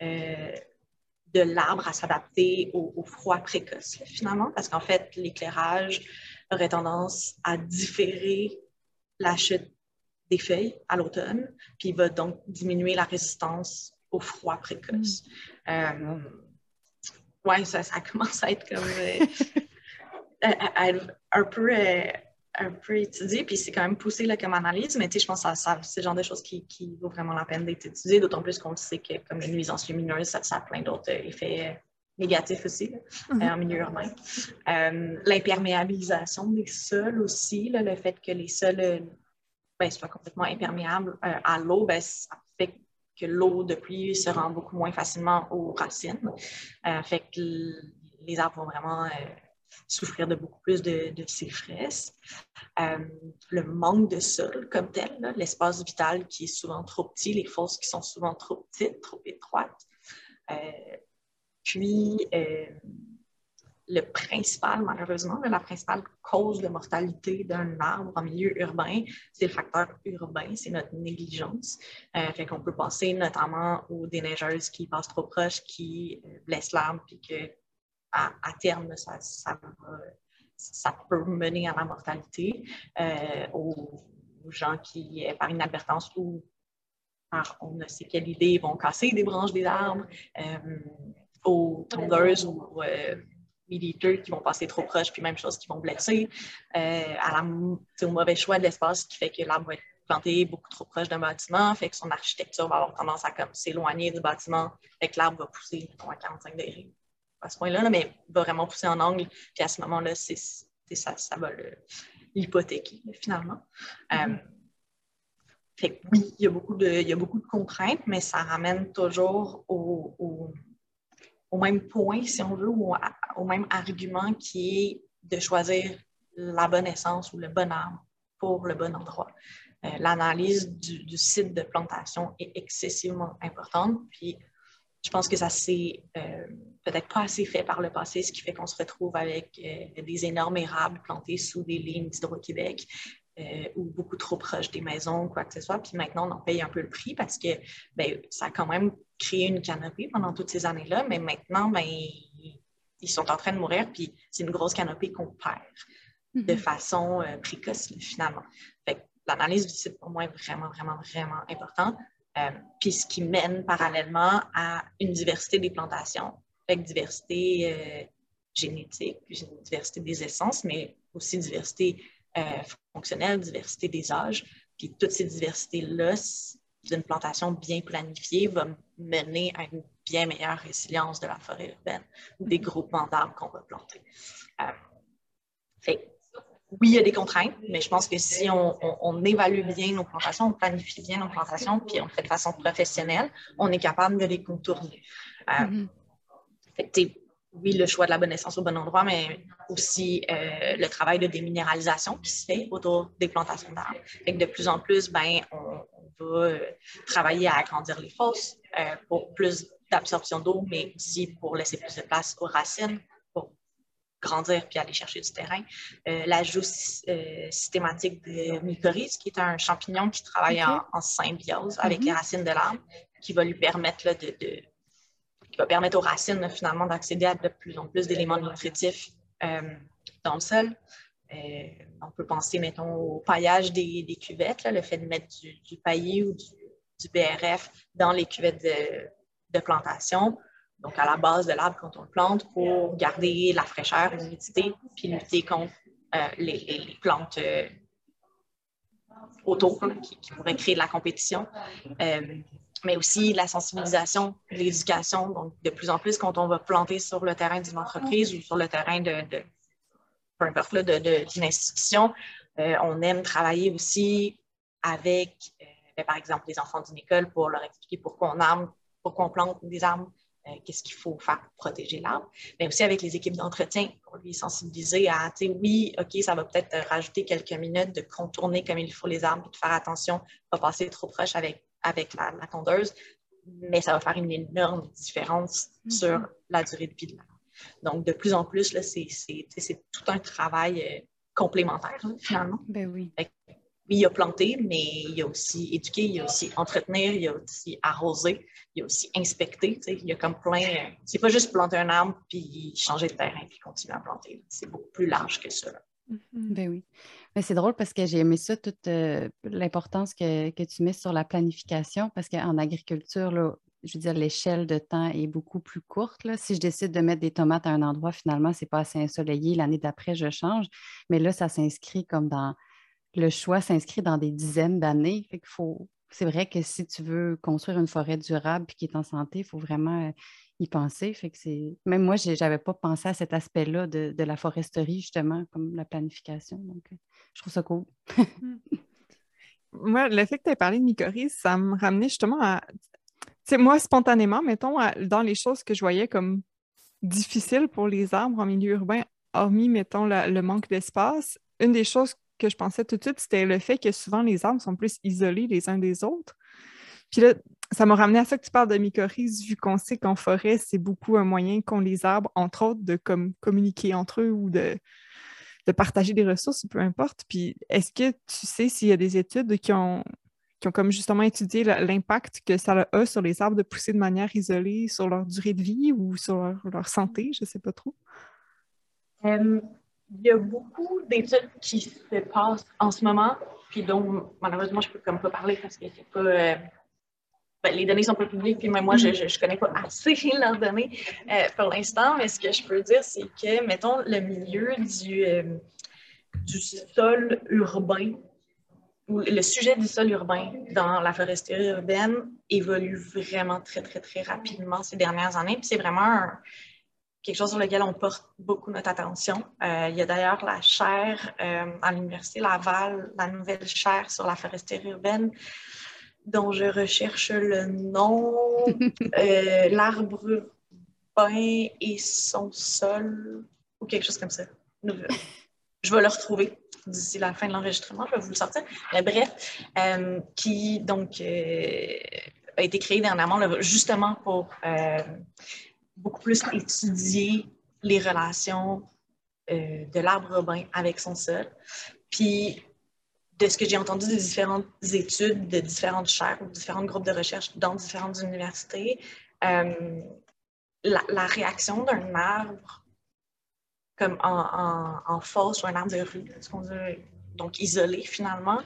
de l'arbre à s'adapter au, froid précoce, finalement, parce qu'en fait, l'éclairage aurait tendance à différer la chute des feuilles à l'automne, puis il va donc diminuer la résistance au froid précoce. Mm. Euh, oui, ça, ça, commence à être comme euh, un peu euh, un peu étudié, puis c'est quand même poussé là, comme analyse, mais je pense que ça, c'est le genre de choses qui, qui vaut vraiment la peine d'être étudié, d'autant plus qu'on sait que comme les nuisances lumineuses, ça, a plein d'autres euh, effets euh, négatifs aussi mm-hmm. euh, en milieu urbain. l'imperméabilisation des sols aussi, le fait que les sols ben, soient complètement imperméables à l'eau, ben, ça fait que l'eau de pluie se rend beaucoup moins facilement aux racines. fait que les arbres vont vraiment souffrir de beaucoup plus de, sécheresse. Euh, le manque de sol comme tel, l'espace vital qui est souvent trop petit, les fosses qui sont souvent trop petites, trop étroites. Euh, puis, euh, le principal, malheureusement, la principale cause de mortalité d'un arbre en milieu urbain, c'est le facteur urbain, c'est notre négligence. Euh, fait qu'on peut penser notamment aux déneigeuses qui passent trop proches, qui blessent l'arbre, puis que à, terme, ça, peut mener à la mortalité euh, aux, gens qui, euh, par inadvertance ou par on ne sait quelle idée, vont casser des branches des arbres, euh, aux tondeuses ou militaires qui vont passer trop proche, puis même chose, qui vont blesser, à au mauvais choix de l'espace qui fait que l'arbre va être planté beaucoup trop proche d'un bâtiment, fait que son architecture va avoir tendance à s'éloigner du bâtiment, fait que l'arbre va pousser à 45 degrés à ce point-là, mais il va vraiment pousser en angle. Puis à ce moment-là, c'est, ça, ça va l'hypothéquer finalement. Mm-hmm. Euh, fait oui, il y, a beaucoup de, il y a beaucoup de contraintes, mais ça ramène toujours au, au, même point, si on veut, ou au même argument qui est de choisir la bonne essence ou le bon arbre pour le bon endroit. Euh, l'analyse du, du, site de plantation est excessivement importante. Puis je pense que ça s'est euh, peut-être pas assez fait par le passé, ce qui fait qu'on se retrouve avec euh, des énormes érables plantés sous des lignes d'Hydro-Québec euh, ou beaucoup trop proches des maisons ou quoi que ce soit. Puis maintenant, on en paye un peu le prix parce que ben, ça a quand même créé une canopée pendant toutes ces années-là, mais maintenant, ben, ils sont en train de mourir, puis c'est une grosse canopée qu'on perd de mm-hmm. façon précoce, finalement. l'analyse du site, pour moi, est vraiment, vraiment, vraiment importante. Euh, puis ce qui mène parallèlement à une diversité des plantations Avec diversité euh, génétique, diversité des essences, mais aussi diversité euh, fonctionnelle, diversité des âges. Puis toutes ces diversités-là, d'une plantation bien planifiée, va mener à une bien meilleure résilience de la forêt urbaine des groupements d'arbres qu'on va planter. fait, oui, il y a des contraintes, mais je pense que si on, évalue bien nos plantations, on planifie bien nos plantations, puis on le fait de façon professionnelle, on est capable de les contourner. Euh, mm-hmm. oui, le choix de la bonne essence au bon endroit, mais aussi euh, le travail de déminéralisation qui se fait autour des plantations d'arbres. de plus en plus, ben, on, va euh, travailler à agrandir les fosses pour plus d'absorption d'eau, mais aussi pour laisser plus de place aux racines, grandir puis aller chercher du terrain. Euh, L'ajout euh, systématique de mycorhize, qui est un champignon qui travaille en, symbiose avec les mhm. racines de l'arbre, qui va lui permettre de, va permettre aux racines finalement d'accéder à de plus en plus d'éléments nutritifs euh, dans le sol. Euh, on peut penser, mettons, au paillage des, cuvettes, le fait de mettre du, paillis ou du, BRF dans les cuvettes de, plantation donc à la base de l'arbre quand on le plante, pour garder la fraîcheur, l'humidité, puis lutter contre euh, les, plantes autour qui, pourraient créer de la compétition. Euh, mais aussi la sensibilisation, l'éducation. Donc, de plus en plus, quand on va planter sur le terrain d'une entreprise ou sur le terrain de, d'une institution, on aime travailler aussi avec, ben, par exemple, les enfants d'une école pour leur expliquer pourquoi on arme, pourquoi on plante des arbres, euh, qu'est-ce qu'il faut faire pour protéger l'arbre, mais aussi avec les équipes d'entretien pour lui sensibiliser à, tu sais, oui, OK, ça va peut-être rajouter quelques minutes de contourner comme il faut les arbres, de faire attention, pas passer trop proche avec, avec la, tondeuse, mais ça va faire une énorme différence mm-hmm. sur la durée de vie de l'arbre. Donc, de plus en plus, c'est tout un travail euh, complémentaire, finalement. Ben oui oui, il y a planté, mais il y a aussi éduquer, il y a aussi entretenir, il y a aussi arroser, il y a aussi inspecter. Il y a comme plein. C'est pas juste planter un arbre puis changer de terrain puis continuer à planter. C'est beaucoup plus large que ça. Mm-hmm. Ben oui. Mais c'est drôle parce que j'ai aimé ça, toute euh, l'importance que, tu mets sur la planification, parce qu'en agriculture, là, je veux dire, l'échelle de temps est beaucoup plus courte. Là. Si je décide de mettre des tomates à un endroit, finalement, ce n'est pas assez ensoleillé. L'année d'après, je change. Mais là, ça s'inscrit comme dans le choix s'inscrit dans des dizaines d'années. faut... C'est vrai que si tu veux construire une forêt durable et qui est en santé, il faut vraiment euh, y penser. Fait que. Même moi, je n'avais pas pensé à cet aspect-là de, la foresterie, justement, comme la planification. Donc, euh, je trouve ça cool. Hmm. moi, le fait que tu aies parlé de mycorhize, ça me ramenait justement à. Tu sais, moi, spontanément, mettons, dans les choses que je voyais comme difficiles pour les arbres en milieu urbain, hormis, mettons, le manque d'espace, une des choses que je pensais tout de suite, c'était le fait que souvent les arbres sont plus isolés les uns des autres. Puis là, ça m'a ramené à ça que tu parles de mycorhizes, vu qu'on sait qu'en forêt, c'est beaucoup un moyen qu'ont les arbres, entre autres, de communiquer entre eux ou de, de partager des ressources, peu importe. Puis est-ce que tu sais s'il y a des études qui ont, qui ont comme justement étudié l'impact que ça a sur les arbres de pousser de manière isolée sur leur durée de vie ou sur leur, santé? Je ne sais pas trop? Euh, il y a beaucoup d'études qui se passent en ce moment, puis dont malheureusement je peux comme pas parler parce que c'est pas. Euh, ben, les données sont pas publiques, puis même moi, je ne connais pas assez leurs données euh, pour l'instant, mais ce que je peux dire, c'est que, mettons, le milieu du, euh, du sol urbain, ou le sujet du sol urbain dans la foresterie urbaine évolue vraiment très, très, très rapidement ces dernières années. Puis c'est vraiment un, quelque chose sur lequel on porte beaucoup notre attention. Euh, il y a d'ailleurs la chaire euh, à l'Université Laval, la nouvelle chaire sur la foresterie urbaine, dont je recherche le nom, euh, l'arbre urbain et son sol, ou quelque chose comme ça. Je vais le retrouver d'ici la fin de l'enregistrement, je vais vous le sortir. Mais bref, qui donc a été créé dernièrement justement pour beaucoup plus étudier les relations euh, de l'arbre urbain avec son sol. Puis, de ce que j'ai entendu de différentes études, de différentes chaires ou différents groupes de recherche dans différentes universités, euh, la, réaction d'un arbre comme en, en, fosse ou un arbre de rue, donc isolé finalement,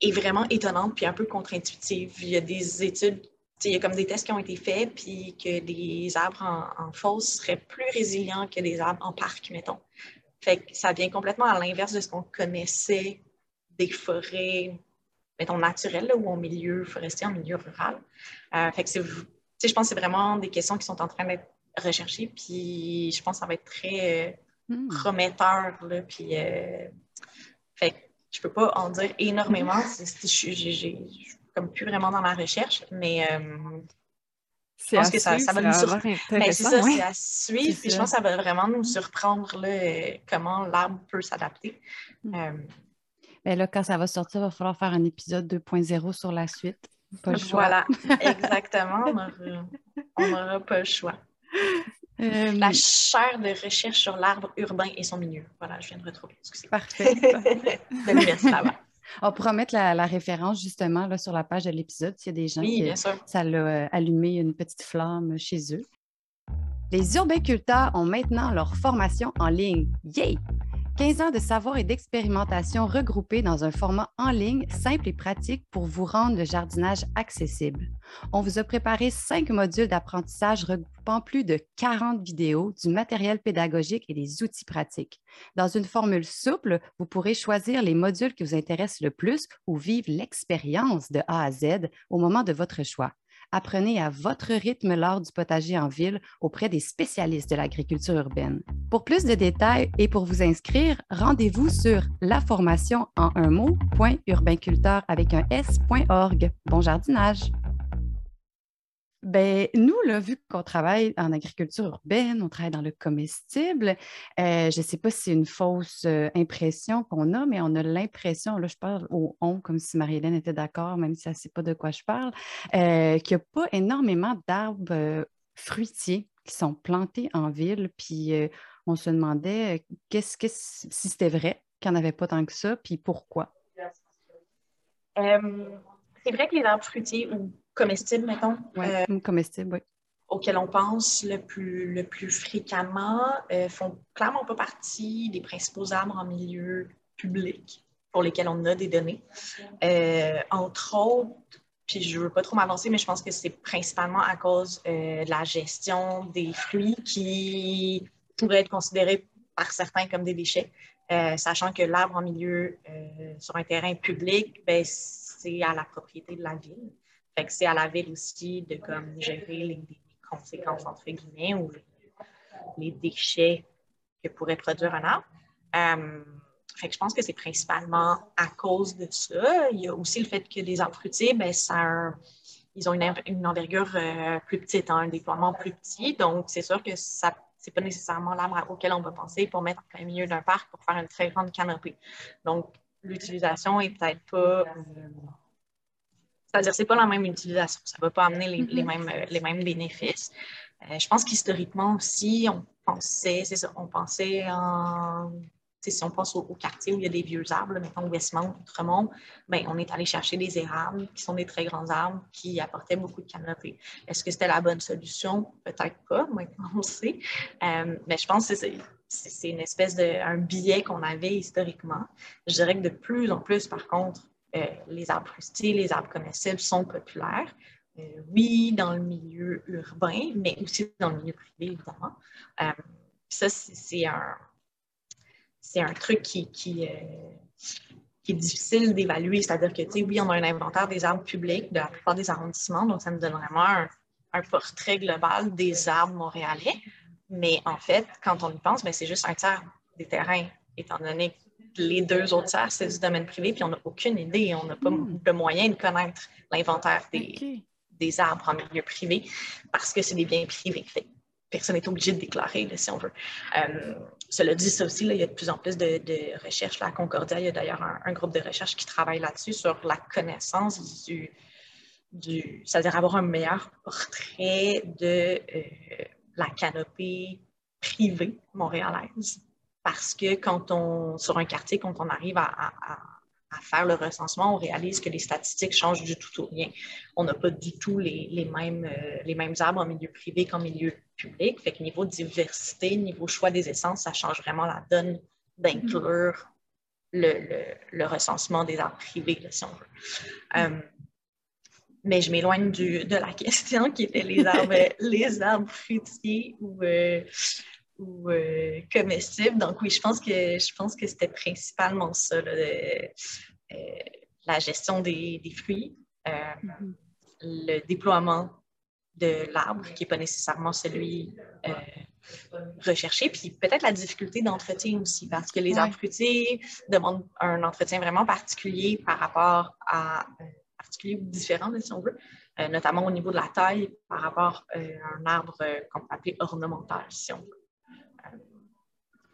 est vraiment étonnante puis un peu contre-intuitive. Il y a des études il y a comme des tests qui ont été faits, puis que des arbres en, en fosse seraient plus résilients que des arbres en parc, mettons. Fait que ça vient complètement à l'inverse de ce qu'on connaissait des forêts, mettons, naturelles, ou en milieu forestier, en milieu rural. Euh, fait que je pense que c'est vraiment des questions qui sont en train d'être recherchées, puis je pense que ça va être très euh, hmm. prometteur, là, puis... Euh, fait que je peux pas en dire énormément, je comme plus vraiment dans ma recherche, mais je pense que ça, ça, va nous surprendre. Ben, c'est ça, c'est à suivre. Puis je pense que ça va vraiment nous surprendre là, comment l'arbre peut s'adapter. Hmm. Euh, ben là, quand ça va sortir, il va falloir faire un épisode 2.0 sur la suite. Pas le choix. Voilà, exactement. On n'aura pas le choix. Euh, la chaire de recherche sur l'arbre urbain et son milieu. Voilà, je viens de retrouver. Excusez. Parfait. de l'université on pourra mettre la, référence justement là, sur la page de l'épisode s'il y a des gens qui ça l'a euh, allumé une petite flamme chez eux. Les urbainculteurs ont maintenant leur formation en ligne. Yay! 15 ans de savoir et d'expérimentation regroupés dans un format en ligne simple et pratique pour vous rendre le jardinage accessible. On vous a préparé cinq modules d'apprentissage regroupant plus de 40 vidéos, du matériel pédagogique et des outils pratiques. Dans une formule souple, vous pourrez choisir les modules qui vous intéressent le plus ou vivre l'expérience de A à Z au moment de votre choix. Apprenez à votre rythme l'art du potager en ville auprès des spécialistes de l'agriculture urbaine. Pour plus de détails et pour vous inscrire, rendez-vous sur la formation en un mot.urbainculteur avec un s.org. Bon jardinage! Ben, nous, là, vu qu'on travaille en agriculture urbaine, on travaille dans le comestible, euh, je ne sais pas si c'est une fausse euh, impression qu'on a, mais on a l'impression, là, je parle au on comme si Marie-Hélène était d'accord, même si elle ne sait pas de quoi je parle, euh, qu'il n'y a pas énormément d'arbres fruitiers qui sont plantés en ville. Puis on se demandait qu'est-ce, que si c'était vrai qu'il n'y en avait pas tant que ça, puis pourquoi? c'est vrai que les arbres fruitiers ou comestibles, mettons. Oui, euh, comestibles, oui. Auxquels on pense le plus, le plus fréquemment, euh, font clairement pas partie des principaux arbres en milieu public pour lesquels on a des données. Euh, entre autres, puis je ne veux pas trop m'avancer, mais je pense que c'est principalement à cause de la gestion des fruits qui pourraient être considérés par certains comme des déchets, sachant que l'arbre en milieu sur un terrain public, ben, c'est à la propriété de la ville. C'est à la ville aussi de gérer les, conséquences, entre guillemets, ou les, déchets que pourrait produire un arbre. Euh, je pense que c'est principalement à cause de ça. Il y a aussi le fait que les arbres fruitiers, ben, ils ont une, envergure euh, plus petite, hein, un déploiement plus petit. Donc, c'est sûr que ça c'est pas nécessairement l'arbre auquel on va penser pour mettre en milieu d'un parc pour faire une très grande canopée. Donc, l'utilisation est peut-être pas euh, c'est-à-dire que ce n'est pas la même utilisation. Ça va pas amener les, mêmes, euh, les mêmes bénéfices. Euh, je pense qu'historiquement aussi, on pensait, c'est ça, on pensait en. Si on pense au, quartier où il y a des vieux arbres, mettons Westmount, Outremont, ben, on est allé chercher des érables qui sont des très grands arbres qui apportaient beaucoup de canopée. Est-ce que c'était la bonne solution? Peut-être pas, maintenant on sait. Euh, mais je pense que c'est une espèce de un biais qu'on avait historiquement. Je dirais que de plus en plus, par contre, les arbres fruitiers, les arbres comestibles sont populaires. Euh, oui, dans le milieu urbain, mais aussi dans le milieu privé, évidemment. Euh, ça, c'est un, un truc qui, est difficile d'évaluer. C'est-à-dire que, oui, on a un inventaire des arbres publics de la plupart des arrondissements, donc ça nous donne vraiment un, portrait global des arbres montréalais. Mais en fait, quand on y pense, ben, c'est juste un tiers des terrains, étant donné les deux autres tiers, c'est du domaine privé, puis on n'a aucune idée, on n'a pas hmm. de moyen de connaître l'inventaire des, arbres en milieu privé parce que c'est des biens privés. personne n'est obligé de déclarer, si on veut. Euh, cela dit, ça aussi, il y a de plus en plus de, recherches. à Concordia, il y a d'ailleurs un, groupe de recherche qui travaille là-dessus, sur la connaissance du, du c'est-à-dire avoir un meilleur portrait de euh, la canopée privée montréalaise parce que quand on, sur un quartier, quand on arrive à, faire le recensement, on réalise que les statistiques changent du tout au rien. On n'a pas du tout les, mêmes, euh, les mêmes arbres en milieu privé qu'en milieu public. Fait que niveau diversité, niveau choix des essences, ça change vraiment la donne d'inclure le, recensement des arbres privés, si on veut. Euh, mais je m'éloigne de la question qui était les arbres, les arbres fruitiers ou, ou comestibles. Donc oui, je pense que je pense que c'était principalement ça, la gestion des, des fruits, mm-hmm. le déploiement de l'arbre, qui n'est pas nécessairement celui euh, recherché, puis peut-être la difficulté d'entretien aussi, parce que les arbres fruitiers demandent un entretien vraiment particulier par rapport à, euh, particulier ou différent, si on veut, euh, notamment au niveau de la taille par rapport à un arbre qu'on peut appeler ornemental, si on veut.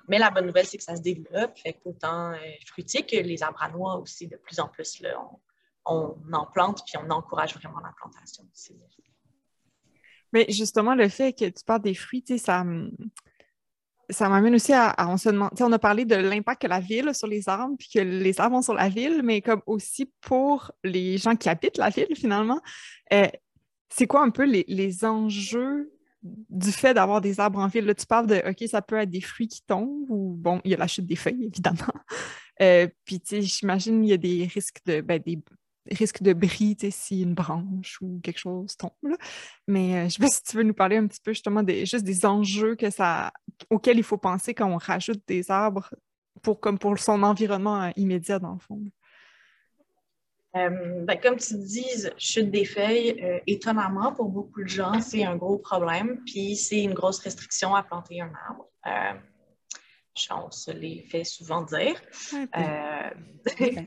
Mais la bonne nouvelle, c'est que ça se développe, fait autant fruitier que les arbres à noix aussi, de plus en plus, là, on, on en plante, puis on encourage vraiment la plantation. Mais justement, le fait que tu parles des fruits, ça, ça m'amène aussi à, on se demander, on a parlé de l'impact que la ville a sur les arbres, puis que les arbres ont sur la ville, mais comme aussi pour les gens qui habitent la ville, finalement. Euh, c'est quoi un peu les, enjeux du fait d'avoir des arbres en ville? Tu parles de, OK, ça peut être des fruits qui tombent, ou bon, il y a la chute des feuilles, évidemment. Euh, puis, tu sais, j'imagine qu'il y a des risques de, ben, des, risque de bris si une branche ou quelque chose tombe. Mais euh, je sais pas si tu veux nous parler un petit peu justement des, juste des enjeux que ça, auxquels il faut penser quand on rajoute des arbres pour, comme pour son environnement euh, immédiat, dans le fond. Euh, ben, comme tu dis, chute des feuilles, étonnamment, pour beaucoup de gens, c'est un gros problème, puis c'est une grosse restriction à planter un arbre on se les fait souvent dire. Euh,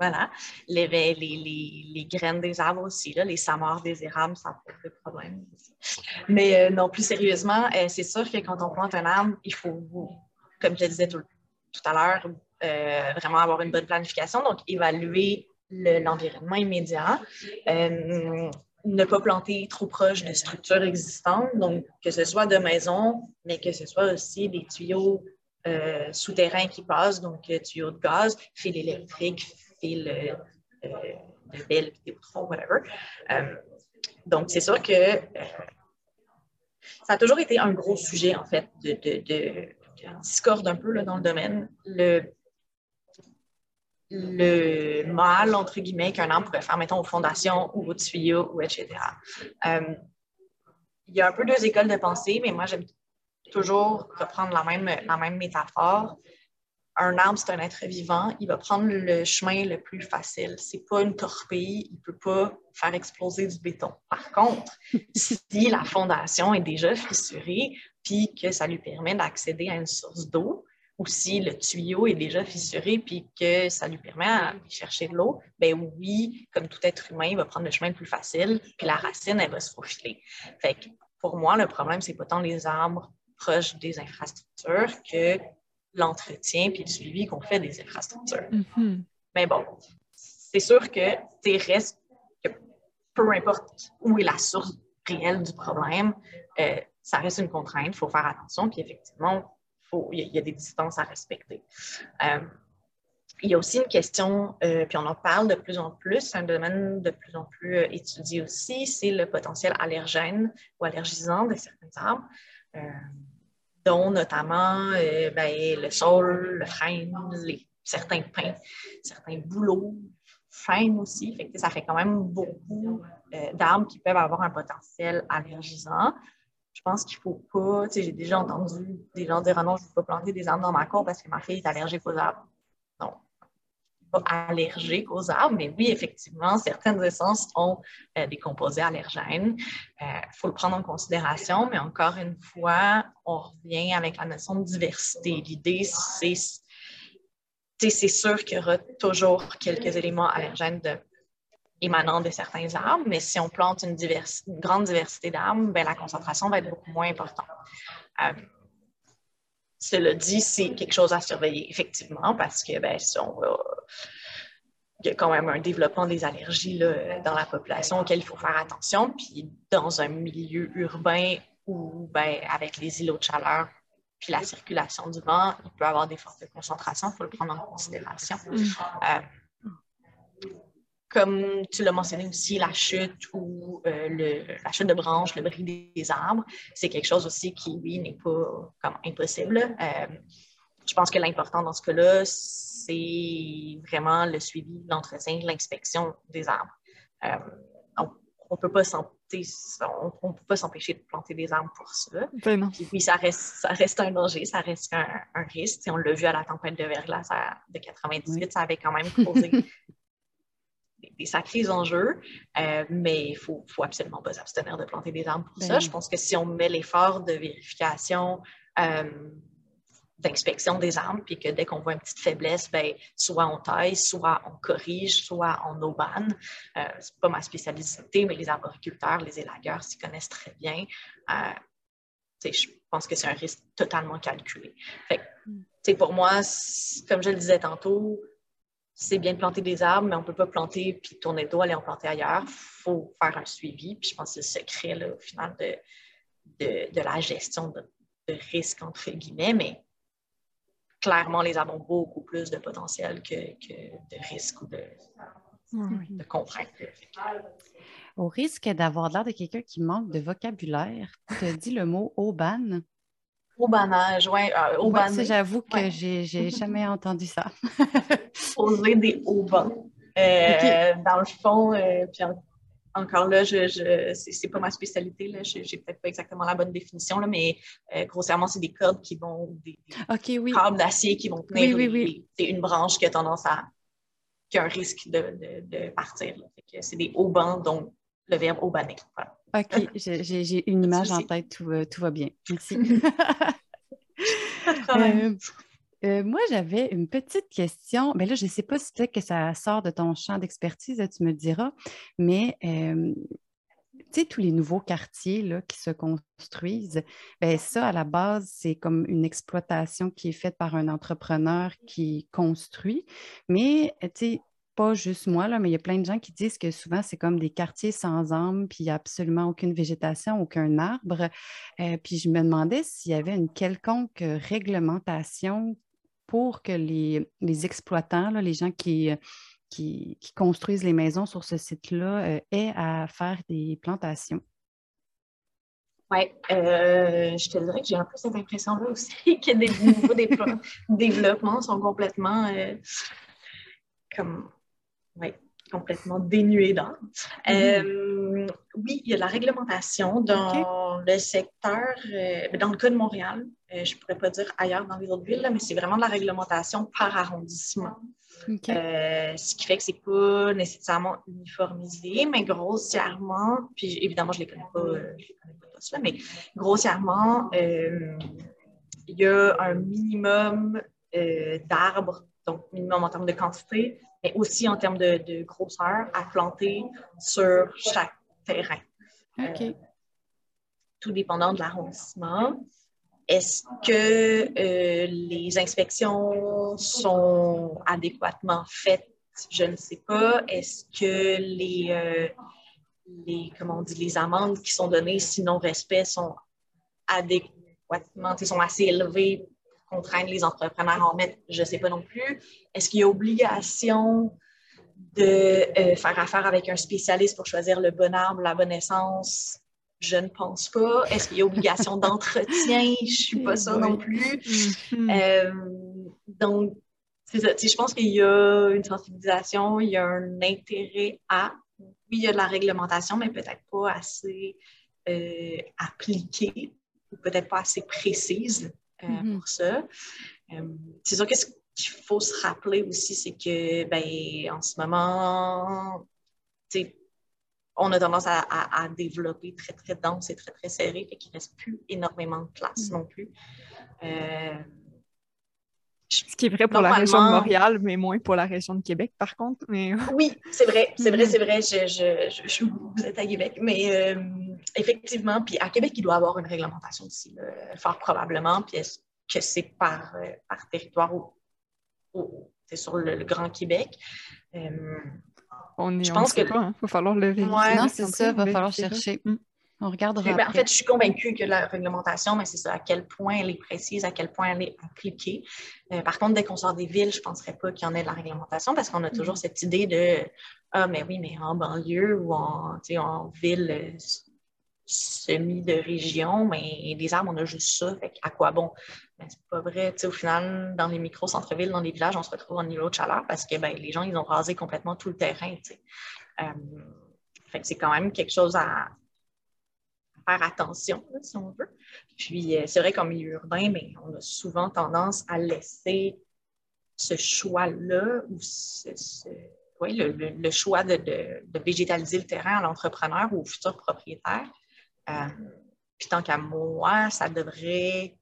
voilà. Les, les, les, les, graines des arbres aussi, là, les samars des érables, ça pose des problèmes aussi. Mais euh, non, plus sérieusement, euh, c'est sûr que quand on plante un arbre, il faut, comme je le disais tout, à l'heure, vraiment avoir une bonne planification, donc évaluer l'environnement immédiat ne pas planter trop proche de structures existantes, donc que ce soit de maisons, mais que ce soit aussi des tuyaux euh, souterrains qui passent, donc euh, tuyaux de gaz, fil électrique, fil euh, de belle, vidéotron, whatever. donc, c'est sûr que ça a toujours été un gros sujet, en fait, de, de, de, discorde un peu là, dans le domaine. Le mal, entre guillemets, qu'un arbre pourrait faire, mettons, aux fondations ou aux tuyaux, ou etc. Euh, il y a un peu deux écoles de pensée, mais moi, j'aime toujours reprendre la même, la même métaphore. Un arbre, c'est un être vivant. Il va prendre le chemin le plus facile. Ce n'est pas une torpille. Il peut pas faire exploser du béton. Par contre, si la fondation est déjà fissurée, puis que ça lui permet d'accéder à une source d'eau, ou si le tuyau est déjà fissuré puis que ça lui permet d'aller chercher de l'eau, ben oui, comme tout être humain, il va prendre le chemin le plus facile, puis la racine, elle va se faufiler. Fait que pour moi, le problème, c'est pas tant les arbres proches des infrastructures que l'entretien puis le suivi qu'on fait des infrastructures. Mm-hmm. Mais bon, c'est sûr que tu reste que peu importe où est la source réelle du problème, euh, ça reste une contrainte, il faut faire attention, puis effectivement, il y, a des distances à respecter. Euh, il y a aussi une question, euh, puis on en parle de plus en plus, un domaine de plus en plus euh, étudié aussi, c'est le potentiel allergène ou allergisant de certains arbres, dont notamment ben, le sol, le frêne, les, certains pins, certains bouleaux, frêne aussi. Fait ça fait quand même beaucoup d'arbres qui peuvent avoir un potentiel allergisant je pense qu'il faut pas, tu sais, j'ai déjà entendu des gens dire, ah non, je ne peux pas planter des arbres dans ma cour parce que ma fille est allergique aux arbres. Non, pas allergique aux arbres, mais oui, effectivement, certaines essences ont euh, des composés allergènes. Il euh, faut le prendre en considération, mais encore une fois, on revient avec la notion de diversité. L'idée, c'est, c'est sûr qu'il y aura toujours quelques éléments allergènes de émanant de certains arbres, mais si on plante une, grande diversité d'arbres, ben, la concentration va être beaucoup moins importante. Euh, cela dit, c'est quelque chose à surveiller, effectivement, parce que ben, si on il y a quand même un développement des allergies là, dans la population auquel il faut faire attention. Puis dans un milieu urbain où, ben, avec les îlots de chaleur, puis la circulation du vent, il peut y avoir des fortes concentrations, il faut le prendre en considération. Mm. Euh, comme tu l'as mentionné aussi, la chute ou euh, le, la chute de branches, le bris des arbres, c'est quelque chose aussi qui, oui, n'est pas comme impossible. Euh, je pense que l'important dans ce cas-là, c'est vraiment le suivi, l'entretien, l'inspection des arbres. Euh, on peut pas on, peut pas s'empêcher de planter des arbres pour ça. Ben oui, ça reste, ça reste un danger, ça reste un, risque. on l'a vu à la tempête de verglas de 98, ça avait quand même causé des, sacrés enjeux, euh, mais il faut, faut absolument pas s'abstenir de planter des arbres pour ça. Ben Je pense que si on met l'effort de vérification, euh, d'inspection des arbres, puis que dès qu'on voit une petite faiblesse, ben, soit on taille, soit on corrige, soit on aubane. Euh, Ce n'est pas ma spécialité, mais les arboriculteurs, les élagueurs s'y connaissent très bien. Euh, je pense que c'est un risque totalement calculé. Fait, pour moi, comme je le disais tantôt, c'est bien de planter des arbres, mais on ne peut pas planter puis tourner le dos, aller en planter ailleurs. Il faut faire un suivi. Puis je pense que c'est le secret, là, au final, de, de, de la gestion de, de risque, entre guillemets. Mais clairement, les arbres ont beaucoup plus de potentiel que, de risques ou de, de contraintes. Au risque d'avoir l'air de quelqu'un qui manque de vocabulaire, tu as dit le mot auban. Oui. Euh, j'avoue que j'ai jamais entendu ça. Poser des aubans. Euh, dans le fond, euh, encore là, je, je c'est pas ma spécialité. Là. Je n'ai peut-être pas exactement la bonne définition, là, mais grossièrement, c'est des cordes qui vont, des, câbles d'acier qui vont tenir. c'est une branche qui a tendance à, qui a un risque de, de, partir. C'est des haubans, donc le verbe aubaner. OK, j'ai une image en tête, tout, tout, va bien. Merci. Euh, moi, j'avais une petite question. Mais ben là, je ne sais pas si peut-être que ça sort de ton champ d'expertise, tu me diras, mais euh, tu sais, tous les nouveaux quartiers là, qui se construisent, bien, ça, à la base, c'est comme une exploitation qui est faite par un entrepreneur qui construit. Mais, tu sais, pas juste moi, là, mais il y a plein de gens qui disent que souvent, c'est comme des quartiers sans âme, puis il n'y a absolument aucune végétation, aucun arbre. Euh, puis je me demandais s'il y avait une quelconque réglementation pour que les, exploitants, les gens qui, qui, construisent les maisons sur ce site-là euh, aient à faire des plantations? Oui, euh, je te dirais que j'ai un peu cette impression-là aussi, que les nouveaux développements sont complètement euh, comme ouais, complètement dénué d'âme. Mm-hmm. Euh, oui, il y a la réglementation dans le secteur, euh, dans le cas de Montréal, euh, je ne pourrais pas dire ailleurs dans les autres villes, mais c'est vraiment de la réglementation par arrondissement. ce qui fait que ce n'est pas nécessairement uniformisé, mais grossièrement, puis évidemment, je ne les connais pas, les connais pas tous, là, mais grossièrement, il y a un minimum d'arbres, donc minimum en termes de quantité, mais aussi en termes de, grosseur à planter sur chaque terrain. OK. Euh, tout dépendant de l'arrondissement. Est-ce que euh, les inspections sont adéquatement faites? Je ne sais pas. Est-ce que les, euh, les, comment on dit, les amendes qui sont données si non-respect sont adéquatement, sont assez élevées contraindre les entrepreneurs à en mettre, je ne sais pas non plus. Est-ce qu'il y a obligation de euh, faire affaire avec un spécialiste pour choisir le bon arbre, la bonne essence? Je ne pense pas. Est-ce qu'il y a obligation d'entretien? Je ne suis pas ça non plus. Mm-hmm. Euh, donc, c'est ça. Je pense qu'il y a une sensibilisation, il y a un intérêt à. Oui, il y a de la réglementation, mais peut-être pas assez euh, appliquée ou peut-être pas assez précise. Euh, mm-hmm. pour ça. Euh, c'est sûr que ce qu'il faut se rappeler aussi, c'est que ben, en ce moment, on a tendance à, développer très, très dense et très, très serré, et qu'il ne reste plus énormément de place mm. non plus. Ce qui est vrai pour la région de Montréal, mais moins pour la région de Québec, par contre. Mais... Oui, c'est vrai, c'est vrai, mm-hmm. c'est vrai. Je, je, vous êtes à Québec. Mais euh, effectivement, puis à Québec, il doit y avoir une réglementation aussi, fort probablement. Puis est-ce que c'est par, euh, par territoire ou, c'est sur le, Grand Québec? Euh, on est, je pense que. Il hein. va falloir le vérifier. non, c'est ça, il va falloir chercher. On regardera. Ben, en fait, je suis convaincue que la réglementation, mais c'est ça, à quel point elle est précise, à quel point elle est appliquée. Euh, par contre, dès qu'on sort des villes, je ne penserais pas qu'il y en ait de la réglementation parce qu'on a toujours mm. cette idée de Ah, mais oui, mais en banlieue ou en, en ville euh, semi de région, mais des arbres, on a juste ça. Fait à quoi bon? Ben, c'est pas vrai. au final, dans les micro-centres-villes, dans les villages, on se retrouve au niveau de chaleur parce que ben, les gens, ils ont rasé complètement tout le terrain. Euh, fait que c'est quand même quelque chose à, attention, si on veut. Puis, euh, c'est vrai qu'en milieu urbain, mais on a souvent tendance à laisser ce choix-là ou le, choix de, végétaliser le terrain à l'entrepreneur ou au futur propriétaire. Euh, puis tant qu'à moi, ça devrait,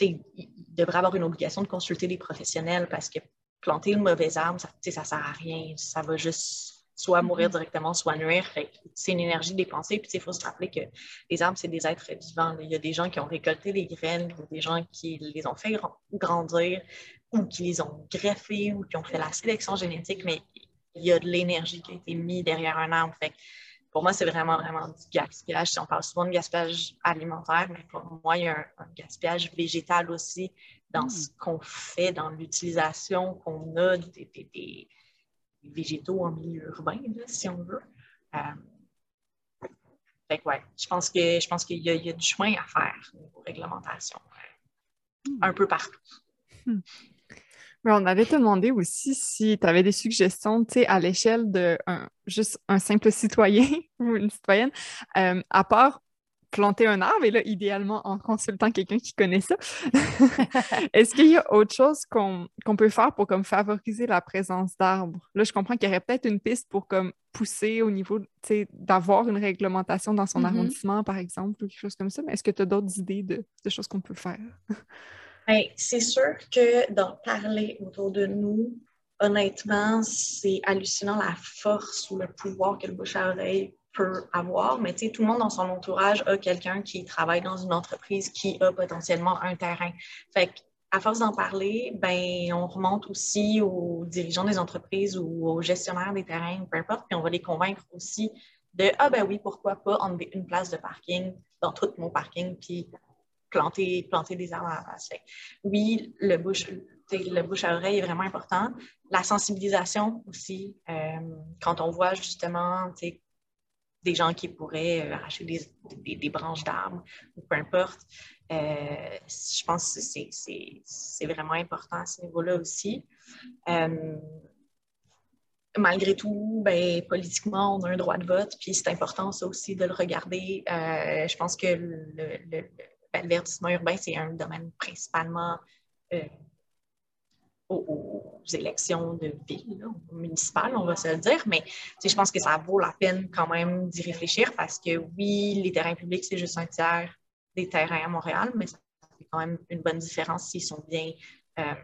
il devrait avoir une obligation de consulter des professionnels parce que planter une mauvaise arbre, ça ne sert à rien. Ça va juste soit mourir mm-hmm. directement, soit nuire. C'est une énergie dépensée. Puis il faut se rappeler que les arbres, c'est des êtres vivants. Il y a des gens qui ont récolté les graines, des gens qui les ont fait grandir ou qui les ont greffés ou qui ont fait la sélection génétique, mais il y a de l'énergie qui a été mise derrière un arbre. Fait pour moi, c'est vraiment, vraiment du gaspillage. On parle souvent de gaspillage alimentaire, mais pour moi, il y a un, gaspillage végétal aussi dans mm. ce qu'on fait, dans l'utilisation qu'on a des, végétaux en milieu urbain, si on veut. Euh, fait ouais, je pense que je pense qu'il y, a du chemin à faire niveau réglementation. Hmm. Un peu partout. Hmm. Mais on avait demandé aussi si tu avais des suggestions à l'échelle de juste un simple citoyen ou une citoyenne, euh, à part planter un arbre, et là, idéalement en consultant quelqu'un qui connaît ça. Est-ce qu'il y a autre chose qu'on peut faire pour comme, favoriser la présence d'arbres? Là, je comprends qu'il y aurait peut-être une piste pour comme, pousser au niveau d'avoir une réglementation dans son mm-hmm. arrondissement, par exemple, ou quelque chose comme ça, mais est-ce que tu as d'autres idées de, choses qu'on peut faire? Ben, c'est sûr que d'en parler autour de nous, honnêtement, c'est hallucinant la force ou le pouvoir que le bouche à oreille peut avoir, mais tu sais, tout le monde dans son entourage a quelqu'un qui travaille dans une entreprise qui a potentiellement un terrain. Fait à force d'en parler, ben, on remonte aussi aux dirigeants des entreprises ou aux gestionnaires des terrains, peu importe, puis on va les convaincre aussi de Ah ben oui, pourquoi pas enlever une place de parking dans tout mon parking, puis planter, planter des arbres à la oui, le bouche, le bouche à oreille est vraiment important. La sensibilisation aussi, euh, quand on voit justement des gens qui pourraient euh, arracher des, branches d'arbres ou peu importe. Euh, je pense que c'est vraiment important à ce niveau-là aussi. Euh, malgré tout, ben, politiquement, on a un droit de vote, puis c'est important ça aussi de le regarder. je pense que le, le, ben, verdissement urbain, c'est un domaine principalement aux, élections de ville, municipales, on va se le dire, mais je pense que ça vaut la peine quand même d'y réfléchir parce que oui, les terrains publics, c'est juste un tiers des terrains à Montréal, mais ça fait quand même une bonne différence s'ils sont bien. Euh,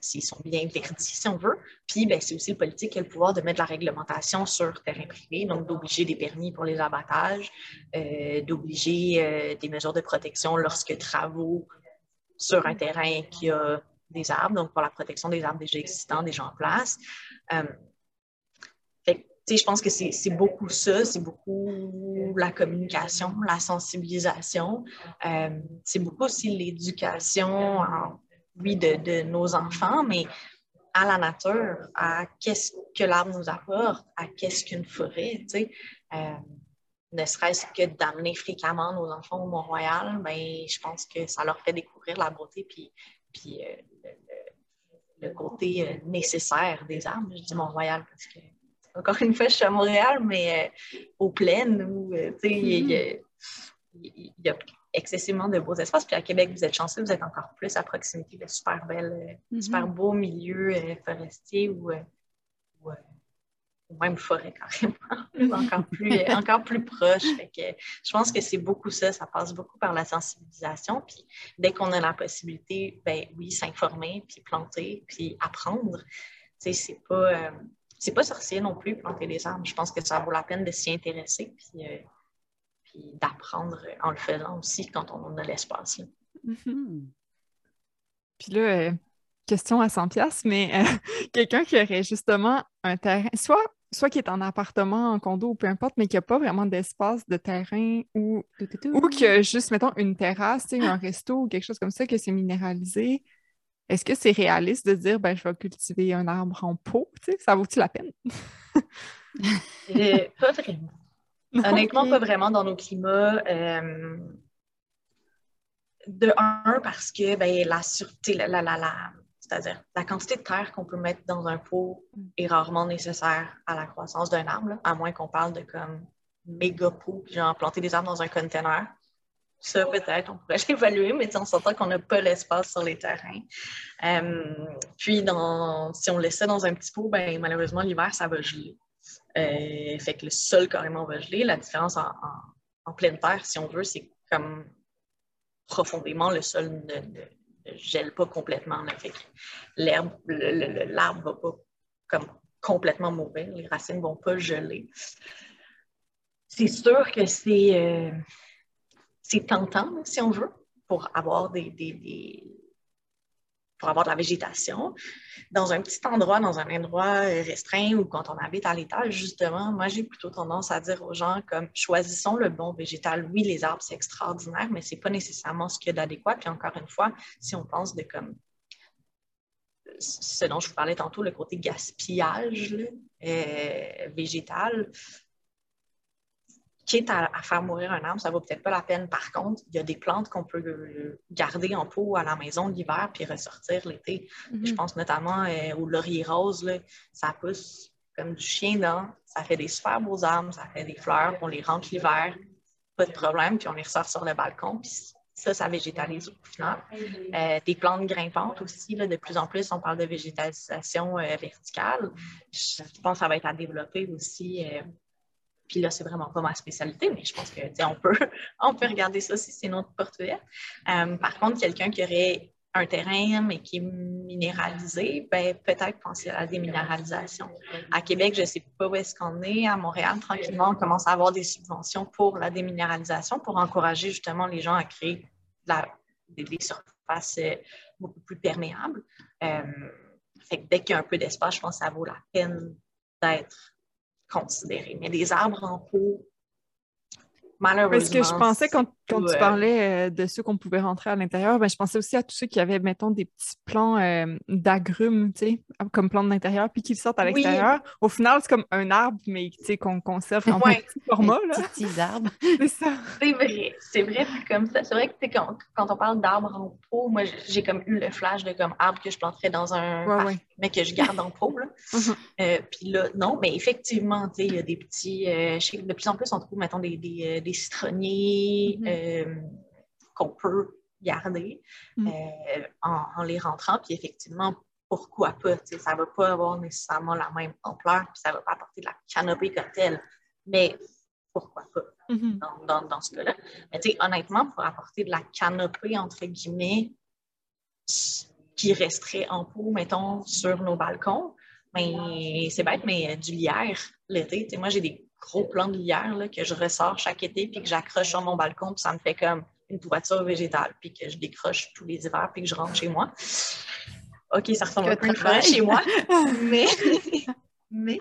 s'ils sont bien verdis, si on veut. Puis, ben, c'est aussi le politique qui a le pouvoir de mettre la réglementation sur terrain privé, donc d'obliger des permis pour les abattages, euh, d'obliger euh, des mesures de protection lorsque travaux sur un terrain qui a des arbres, donc pour la protection des arbres déjà existants, déjà en place. Euh, je pense que c'est beaucoup ça, c'est beaucoup la communication, la sensibilisation. Euh, c'est beaucoup aussi l'éducation, oui, de, nos enfants, mais à la nature, à qu'est-ce que l'arbre nous apporte, à qu'est-ce qu'une forêt. Euh, ne serait-ce que d'amener fréquemment nos enfants au Mont-Royal, ben, je pense que ça leur fait découvrir la beauté puis puis euh, le, côté euh, nécessaire des arbres. Je dis Mont-Royal parce que, encore une fois, je suis à Montréal, mais euh, aux plaines où il y, a excessivement de beaux espaces. Puis à Québec, vous êtes chanceux, vous êtes encore plus à proximité de super belles, mm-hmm. super beaux milieux forestiers ou même forêt carrément, encore plus, encore plus proche. je pense que c'est beaucoup ça, ça passe beaucoup par la sensibilisation. Puis dès qu'on a la possibilité, ben oui, s'informer, puis planter, puis apprendre. Tu sais, c'est pas, euh, c'est pas sorcier non plus, planter des arbres. Je pense que ça vaut la peine de s'y intéresser, puis, euh, puis d'apprendre en le faisant aussi quand on a l'espace. Mm-hmm. Puis là, euh, question à 100 pièces, mais quelqu'un qui aurait justement un terrain, soit soit qui est en appartement, en condo ou peu importe, mais qui n'a pas vraiment d'espace de terrain ou, ou qui a juste, mettons, une terrasse, un resto ou quelque chose comme ça, que c'est minéralisé, est-ce que c'est réaliste de dire, ben, je vais cultiver un arbre en pot? Ça vaut-il la peine? Euh, pas vraiment. Honnêtement, pas vraiment dans nos climats. Euh, de un, parce que ben, la sûreté, la, la, la C'est-à-dire, la quantité de terre qu'on peut mettre dans un pot est rarement nécessaire à la croissance d'un arbre, à moins qu'on parle de comme méga puis genre planter des arbres dans un container. Ça, peut-être, on pourrait l'évaluer, mais on s'entend qu'on n'a pas l'espace sur les terrains. Euh, puis, dans, si on laissait dans un petit pot, ben, malheureusement, l'hiver, ça va geler. Euh, fait que le sol carrément va geler. La différence en, pleine terre, si on veut, c'est comme profondément le sol ne, gèle pas complètement. Fait que l'herbe, l'arbre va pas comme complètement mourir, les racines ne vont pas geler. C'est sûr que c'est euh, tentant, si on veut, pour avoir des, pour avoir de la végétation. Dans un petit endroit, dans un endroit restreint ou quand on habite à l'étage, justement, moi, j'ai plutôt tendance à dire aux gens comme choisissons le bon végétal. Oui, les arbres, c'est extraordinaire, mais ce n'est pas nécessairement ce qu'il y a d'adéquat. Puis encore une fois, si on pense de comme ce dont je vous parlais tantôt, le côté gaspillage euh, végétal, quitte à, faire mourir un arbre, ça vaut peut-être pas la peine. Par contre, il y a des plantes qu'on peut garder en pot à la maison l'hiver puis ressortir l'été. Je mhm. pense notamment euh, au laurier rose, ça pousse comme du chien dans. Ça fait des super beaux arbres, ça fait des fleurs, on les rentre l'hiver, pas de problème, puis on les ressort sur le balcon. Puis ça, ça végétalise au final. Euh, des plantes grimpantes aussi, là, de plus en plus, on parle de végétalisation euh, verticale. Je pense que ça va être à développer aussi puis là, c'est vraiment pas ma spécialité, mais je pense que on peut, on peut regarder ça si c'est notre porte ouverte. Euh, par contre, quelqu'un qui aurait un terrain, mais qui est minéralisé, ben, peut-être penser à la déminéralisation. À Québec, je ne sais pas où est-ce qu'on est. À Montréal, tranquillement, on commence à avoir des subventions pour la déminéralisation pour encourager justement les gens à créer des, surfaces euh, beaucoup plus perméables. Euh, dès qu'il y a un peu d'espace, je pense que ça vaut la peine d'être considérer. Mais des arbres en pot, malheureusement. Parce que je pensais quand, quand tu parlais euh, de ceux qu'on pouvait rentrer à l'intérieur, ben, je pensais aussi à tous ceux qui avaient, mettons, des petits plants euh, d'agrumes, tu sais, comme plantes d'intérieur, puis qu'ils sortent à l'extérieur. Au final, c'est comme un arbre, mais tu sais, qu'on conserve en petit format. Là. Petits arbres. c'est ça. C'est vrai. C'est vrai, comme ça. C'est vrai que quand, quand on parle d'arbres en pot, moi, j'ai comme eu le flash de comme arbre que je planterais dans un mais que je garde en pot. Là. Mm-hmm. Euh, puis là, non, mais effectivement, tu sais, il y a des petits. de plus en plus, on trouve, mettons, des, des, des citronniers. Mm-hmm. Euh, qu'on peut garder mm. euh, en, les rentrant. Puis effectivement, pourquoi pas? Ça ne va pas avoir nécessairement la même ampleur, puis ça ne va pas apporter de la canopée comme telle. Mais pourquoi pas mm-hmm. dans, ce cas-là? Mais honnêtement, pour apporter de la canopée, entre guillemets, qui resterait en pot, mettons, sur nos balcons, mais c'est bête, mais du lierre l'été. Moi, j'ai des gros plants de lierre là, que je ressors chaque été puis que j'accroche sur mon balcon, puis ça me fait comme une toiture végétale, puis que je décroche tous les hivers, puis que je rentre chez moi. OK, ça ressemble un peu à chez moi, mais, mais,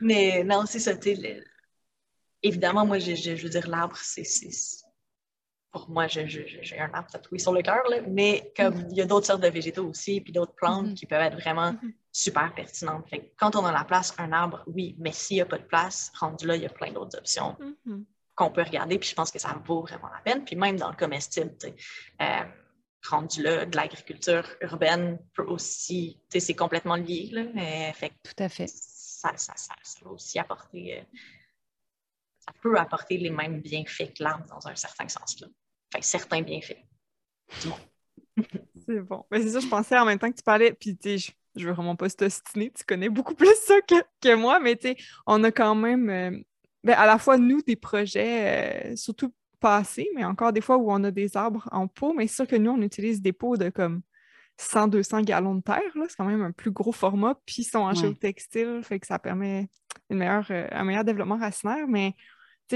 mais non, c'est ça. Évidemment, moi, je, je, veux dire, l'arbre, c'est pour moi, j'ai un arbre tatoué sur le cœur, mais comme il y a d'autres sortes de végétaux aussi, puis d'autres plantes mm-hmm. qui peuvent être vraiment mm-hmm super pertinente. quand on a la place, un arbre, oui, mais s'il n'y a pas de place, rendu là, il y a plein d'autres options qu'on peut regarder, puis je pense que ça vaut vraiment la peine. Puis même dans le comestible, euh, rendu là, de l'agriculture urbaine peut aussi, c'est complètement lié, là, mais fait, Tout à fait. Ça, ça, ça, ça aussi apporter, euh, ça peut apporter les mêmes bienfaits que l'arbre dans un certain sens, là. Fait certains bienfaits. C'est bon. Mais c'est ça, je pensais en même temps que tu parlais, puis tu sais, je veux vraiment pas t'ostiner, tu connais beaucoup plus ça que, moi, mais tu sais, on a quand même, euh, ben, à la fois nous, des projets, euh, surtout passés, mais encore des fois où on a des arbres en pot, mais c'est sûr que nous, on utilise des pots de comme 100-200 gallons de terre, c'est quand même un plus gros format, puis ils sont en géotextile, fait que ça permet une meilleure, euh, un meilleur développement racinaire, mais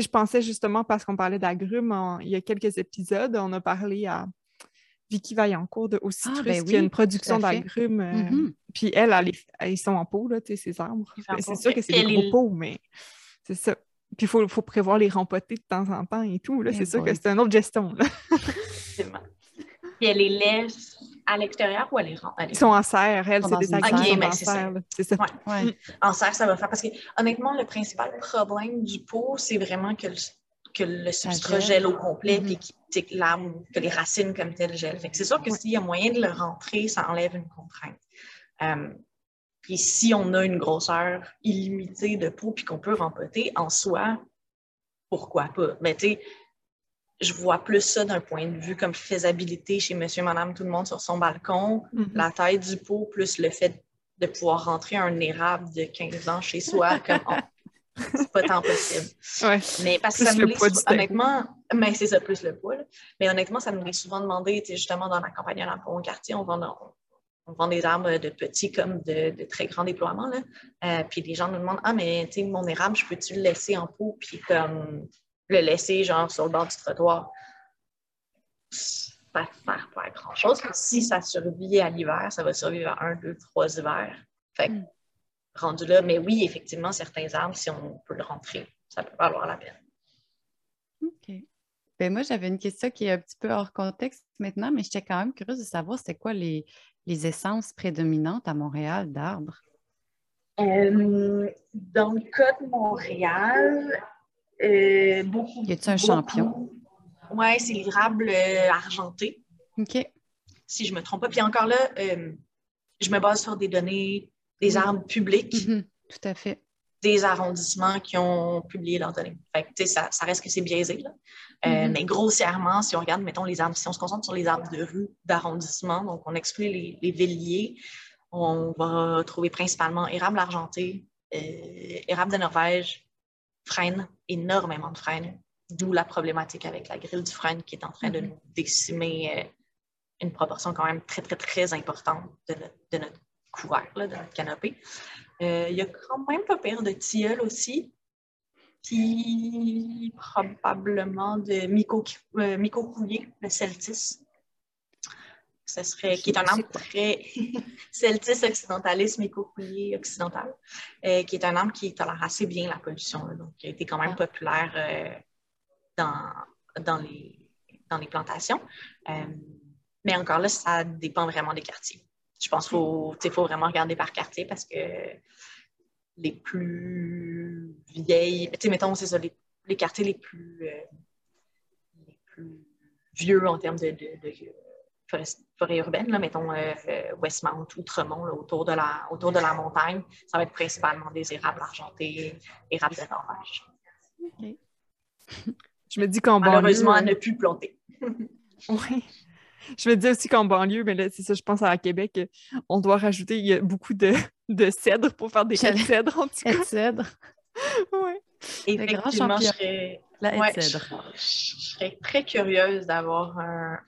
je pensais justement, parce qu'on parlait d'agrumes, il y a quelques épisodes, on a parlé à Vicky Vaillancourt de Aussi ah, ben qui a une production d'agrumes. Euh, mm-hmm. Puis elle, ils sont en pot, là, ces arbres. Ben, c'est sûr que c'est des gros pots, mais c'est ça. Puis il faut, faut, prévoir les rempoter de temps en temps et tout. C'est sûr que c'est une autre gestion. Puis elle les laisse à l'extérieur ou les rend? Ils sont en serre, elles, c'est des agrumes en serre. C'est ça. En serre, ça va faire. Parce que honnêtement, le principal problème du pot, c'est vraiment que que le Ça substrat gèle. gèle au complet, puis sais, que l'arbre, que les racines comme telles gèlent. Que c'est sûr que Ouais. s'il y a moyen de le rentrer, ça enlève une contrainte. Euh, puis si on a une grosseur illimitée de peau puis qu'on peut rempoter, en soi, pourquoi pas? Mais tu sais, je vois plus ça d'un point de vue comme faisabilité chez monsieur, madame, tout le monde sur son balcon, Mhm. la taille du pot plus le fait de pouvoir rentrer un érable de 15 ans chez soi, comme oh, c'est pas tant possible. Ouais. Mais parce que ça nous poids honnêtement, mais c'est ça, plus le poids. là. Mais honnêtement, ça nous est souvent demandé, justement, dans la campagne à au quartier, on vend, on, on vend des arbres de petits comme de, de très grands déploiements. Là. Euh, puis les gens nous demandent Ah, mais mon érable, je peux-tu le laisser en pot, puis comme le laisser genre sur le bord du trottoir? Ça ne sert pas à grand-chose. Si ça survit à l'hiver, ça va survivre à un, deux, trois hivers. Fait que, Mm. rendu là, mais oui, effectivement, certains arbres, si on peut le rentrer, ça peut valoir la peine. OK. Ben moi, j'avais une question qui est un petit peu hors contexte maintenant, mais j'étais quand même curieuse de savoir c'était quoi les, les essences prédominantes à Montréal d'arbres. Euh, dans le cas de Montréal, euh, beaucoup. Y a-t-il un champion? Ouais, c'est l'érable euh, argenté, OK. si je ne me trompe pas. Puis encore là, euh, je me base sur des données des Mm. arbres publics, Mhm, Tout à fait. des arrondissements qui ont publié leurs données. Fait que, tu sais, ça, ça reste que c'est biaisé. Là. Euh, Mhm. Mais grossièrement, si on regarde, mettons, les arbres, si on se concentre sur les arbres de rue, d'arrondissement, donc on exclut les, les villiers, on va trouver principalement érable argenté, érable de Norvège, frêne, énormément de frêne, d'où la problématique avec la grille du frêne qui est en train de Mhm. nous décimer euh, une proportion quand même très, très, très importante de notre, de notre couvert, là, de notre canopée. Euh, Il y a quand même pas pire de tilleul aussi, puis probablement de myco, euh, le celtis. Ce serait, qui est un arbre très celtis occidentalis, mycocoulier occidental, euh, qui est un arbre qui tolère assez bien la pollution, là, donc qui a été quand même Ah. populaire euh, dans, dans, les, dans les plantations. Euh, mais encore là, ça dépend vraiment des quartiers. Je pense qu'il faut, faut vraiment regarder par quartier parce que les plus vieilles, tu sais, mettons, c'est ça, les, les quartiers les plus, euh, les plus vieux en termes de, de, de forêt, forêt urbaine, là, mettons euh, euh, Westmount, Outremont, là, autour, de la, autour de la montagne, ça va être principalement des érables argentés, érables de Norvège. Je me dis qu'en banlieue... Malheureusement, à euh, ne plus planter. Oui. Je me dis aussi qu'en banlieue, mais là, c'est ça, je pense à Québec, on doit rajouter, il y a beaucoup de, de cèdres pour faire des de cèdres, en tout cas. Aide cèdre. Ouais. Effectivement, je serais, La ouais, je serais très curieuse d'avoir un,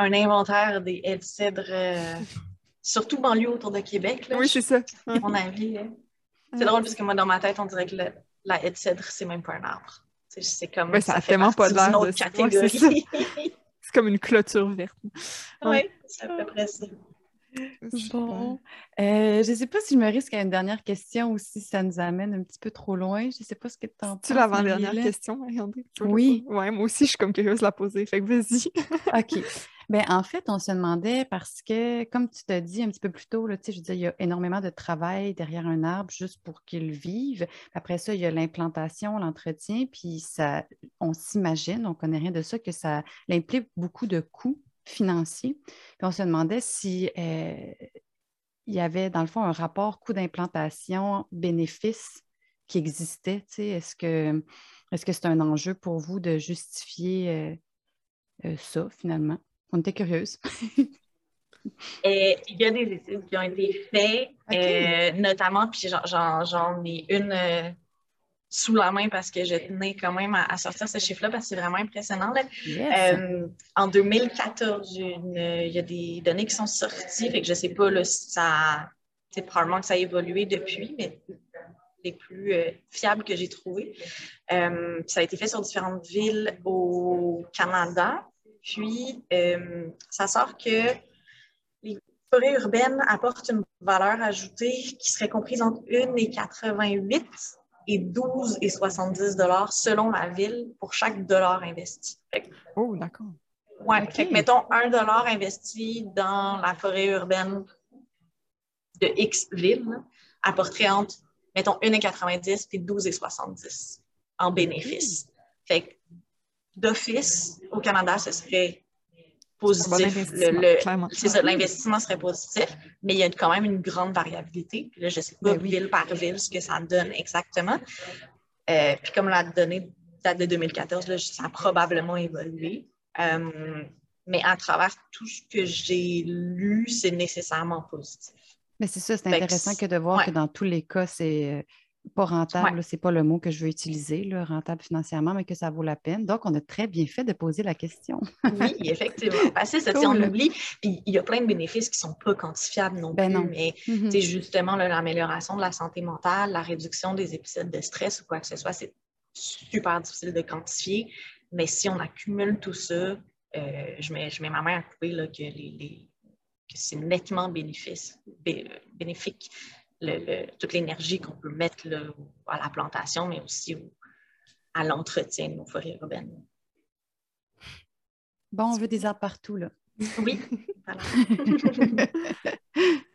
un inventaire des haies de cèdre, euh, surtout banlieue autour de Québec. Là, Oui, c'est ça. à mon avis. là. C'est drôle parce que moi, dans ma tête, on dirait que le- la haie de cèdre, c'est même pas un arbre. C'est- C'est comme. Ouais, ça a fait tellement pas l'air de ça. Ouais, catégorie. C'est comme une clôture verte. Oui, c'est à peu près ça. Bon. Euh, je ne sais pas si je me risque à une dernière question ou si ça nous amène un petit peu trop loin. Je ne sais pas ce que tu en penses. Tu l'avant-dernière question, Oui. Ouais, moi aussi, je suis comme curieuse de la poser. Fait que vas-y. OK. Ben, en fait, on se demandait parce que, comme tu t'as dit un petit peu plus tôt, là, je dire, il y a énormément de travail derrière un arbre juste pour qu'il vive. Après ça, il y a l'implantation, l'entretien, puis ça, on s'imagine, on ne connaît rien de ça, que ça implique beaucoup de coûts financiers. Puis on se demandait si euh, il y avait, dans le fond, un rapport coût d'implantation-bénéfice qui existait. Est-ce que est-ce que c'est un enjeu pour vous de justifier euh, euh, ça, finalement? On était curieuse. Et il y a des études qui ont été faites, euh, notamment, puis j'en- ai une euh, sous la main parce que je tenais quand même à, à sortir ce chiffre-là parce que c'est vraiment impressionnant. là. Yes. Euh, en 2014, une- euh, il y a des données qui sont sorties, fait que je ne sais pas là, si ça. C'est probablement que ça a évolué depuis, mais les plus fiables que j'ai trouvées. Ça a été fait sur différentes villes au Canada. Puis, euh, ça sort que les forêts urbaines apportent une valeur ajoutée qui serait comprise entre 1,88 et 12 et 70 dollars selon la ville pour chaque dollar investi. Que, Oh, d'accord. mettons un dollar investi dans la forêt urbaine de X ville apporterait entre, mettons, 1,90 et 12 et 70 en bénéfice. Fait que d'office, au Canada, ce serait positif. L'investissement serait positif, mais il y a quand même une grande variabilité. Puis là, je ne sais pas ben ville par ville ce que ça donne exactement. Euh, puis comme la donnée date de 2014, là, ça a probablement évolué. Euh, mais à travers tout ce que j'ai lu, c'est nécessairement positif. Mais c'est ça, c'est intéressant que, de voir que dans tous les cas, c'est euh, pas rentable, c'est pas le mot que je veux utiliser, là, rentable financièrement, mais que ça vaut la peine. Donc, on a très bien fait de poser la question. oui, effectivement. Parce que ça, on oublie. Puis il y a plein de bénéfices qui ne sont pas quantifiables non ben plus, mais c'est justement l'amélioration de la santé mentale, la réduction des épisodes de stress ou quoi que ce soit, c'est super difficile de quantifier. Mais si on accumule tout ça, euh, je, mets, je mets ma main à couper là, que, les, que c'est nettement bénéfice, bénéfique toute l'énergie qu'on peut mettre à la plantation, mais aussi à l'entretien de nos forêts urbaines. Bon, on veut des arbres partout, là. Oui, voilà.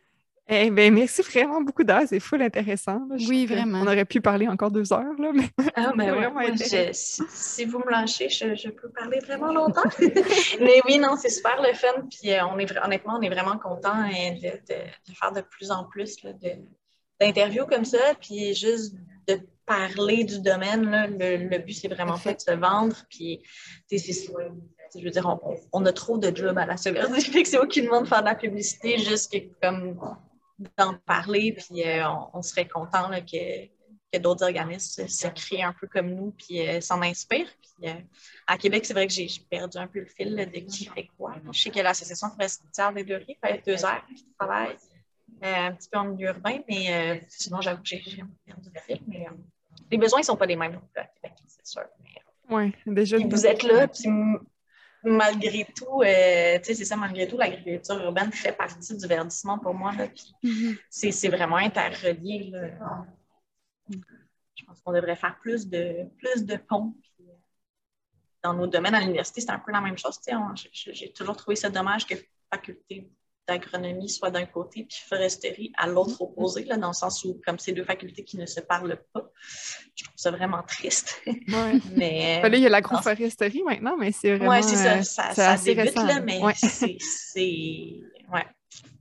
Eh bien, merci vraiment beaucoup d'heures. C'est full intéressant. Oui, vraiment. On aurait pu parler encore deux heures, là, mais ah, ben vraiment si, vous me lâchez, je, peux parler vraiment longtemps. mais oui, non, c'est super le fun. Puis euh, on est, honnêtement, on est vraiment content hein, de, faire de plus en plus d'interviews comme ça. Puis juste de parler du domaine. le, but, c'est vraiment pas de se vendre. Puis, je veux dire, on, a trop de jobs à la seconde. c'est aucunement de faire de la publicité, juste comme d'en parler, puis euh, on, serait content que, d'autres organismes se, créent un peu comme nous, puis euh, s'en inspirent. Puis, euh, à Québec, c'est vrai que j'ai perdu un peu le fil de qui fait quoi. Je sais que l'Association forestière des deux rives fait deux heures qui travaille un petit peu en milieu urbain, mais sinon, j'avoue que j'ai perdu le fil. Mais les besoins ne sont pas les mêmes à Québec, c'est sûr. Oui, déjà. Vous êtes là, puis malgré tout, euh, c'est ça, malgré tout, l'agriculture urbaine fait partie du verdissement pour moi. Mm-hmm. C'est vraiment interrelié. Je pense qu'on devrait faire plus de, plus de ponts. dans nos domaines à l'université, c'est un peu la même chose. J'ai toujours trouvé ça dommage que faculté d'agronomie soit d'un côté, puis foresterie à l'autre mm-hmm. opposé, là, dans le sens où, comme ces deux facultés qui ne se parlent pas, je trouve ça vraiment triste. Ouais. mais, il y a l'agroforesterie maintenant, mais c'est vraiment. Oui, c'est ça, ça, ça débute, là, mais c'est. Ouais.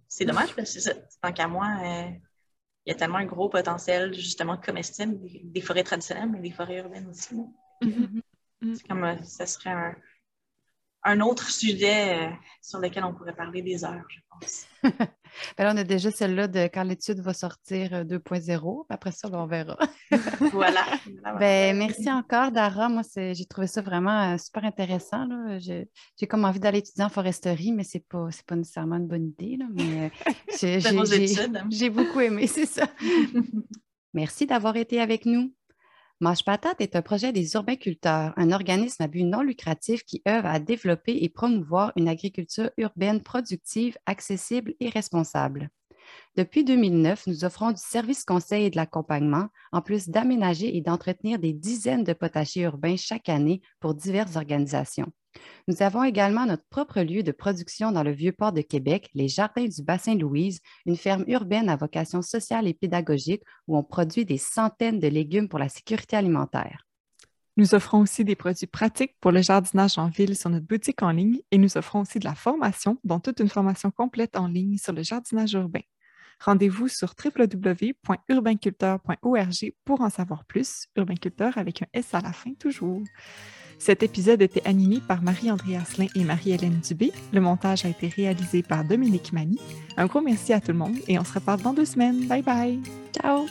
C'est dommage, parce que tant qu'à moi, euh, il y a tellement un gros potentiel, justement, comestible des, forêts traditionnelles, mais des forêts urbaines aussi. Mm-hmm. C'est comme, euh, ça serait un un autre sujet euh, sur lequel on pourrait parler des heures, je pense. ben là, on a déjà celle-là de quand l'étude va sortir 2.0. Euh, Après ça, ben, on verra. voilà. Ben, merci encore, Dara. Moi, j'ai trouvé ça vraiment euh, super intéressant. J'ai comme envie d'aller étudier en foresterie, mais ce n'est pas, pas nécessairement une bonne idée. Là, mais j'ai beaucoup aimé, c'est ça. merci d'avoir été avec nous. Mange Patate est un projet des urbainculteurs, un organisme à but non lucratif qui œuvre à développer et promouvoir une agriculture urbaine productive, accessible et responsable. Depuis 2009, nous offrons du service conseil et de l'accompagnement, en plus d'aménager et d'entretenir des dizaines de potagers urbains chaque année pour diverses organisations. Nous avons également notre propre lieu de production dans le Vieux-Port de Québec, les Jardins du Bassin Louise, une ferme urbaine à vocation sociale et pédagogique où on produit des centaines de légumes pour la sécurité alimentaire. Nous offrons aussi des produits pratiques pour le jardinage en ville sur notre boutique en ligne et nous offrons aussi de la formation, dont toute une formation complète en ligne sur le jardinage urbain. Rendez-vous sur www.urbainculteur.org pour en savoir plus. Urbainculteur avec un S à la fin toujours. Cet épisode était animé par Marie-André Asselin et Marie-Hélène Dubé. Le montage a été réalisé par Dominique Mani. Un gros merci à tout le monde et on se reparle dans deux semaines. Bye bye. Ciao.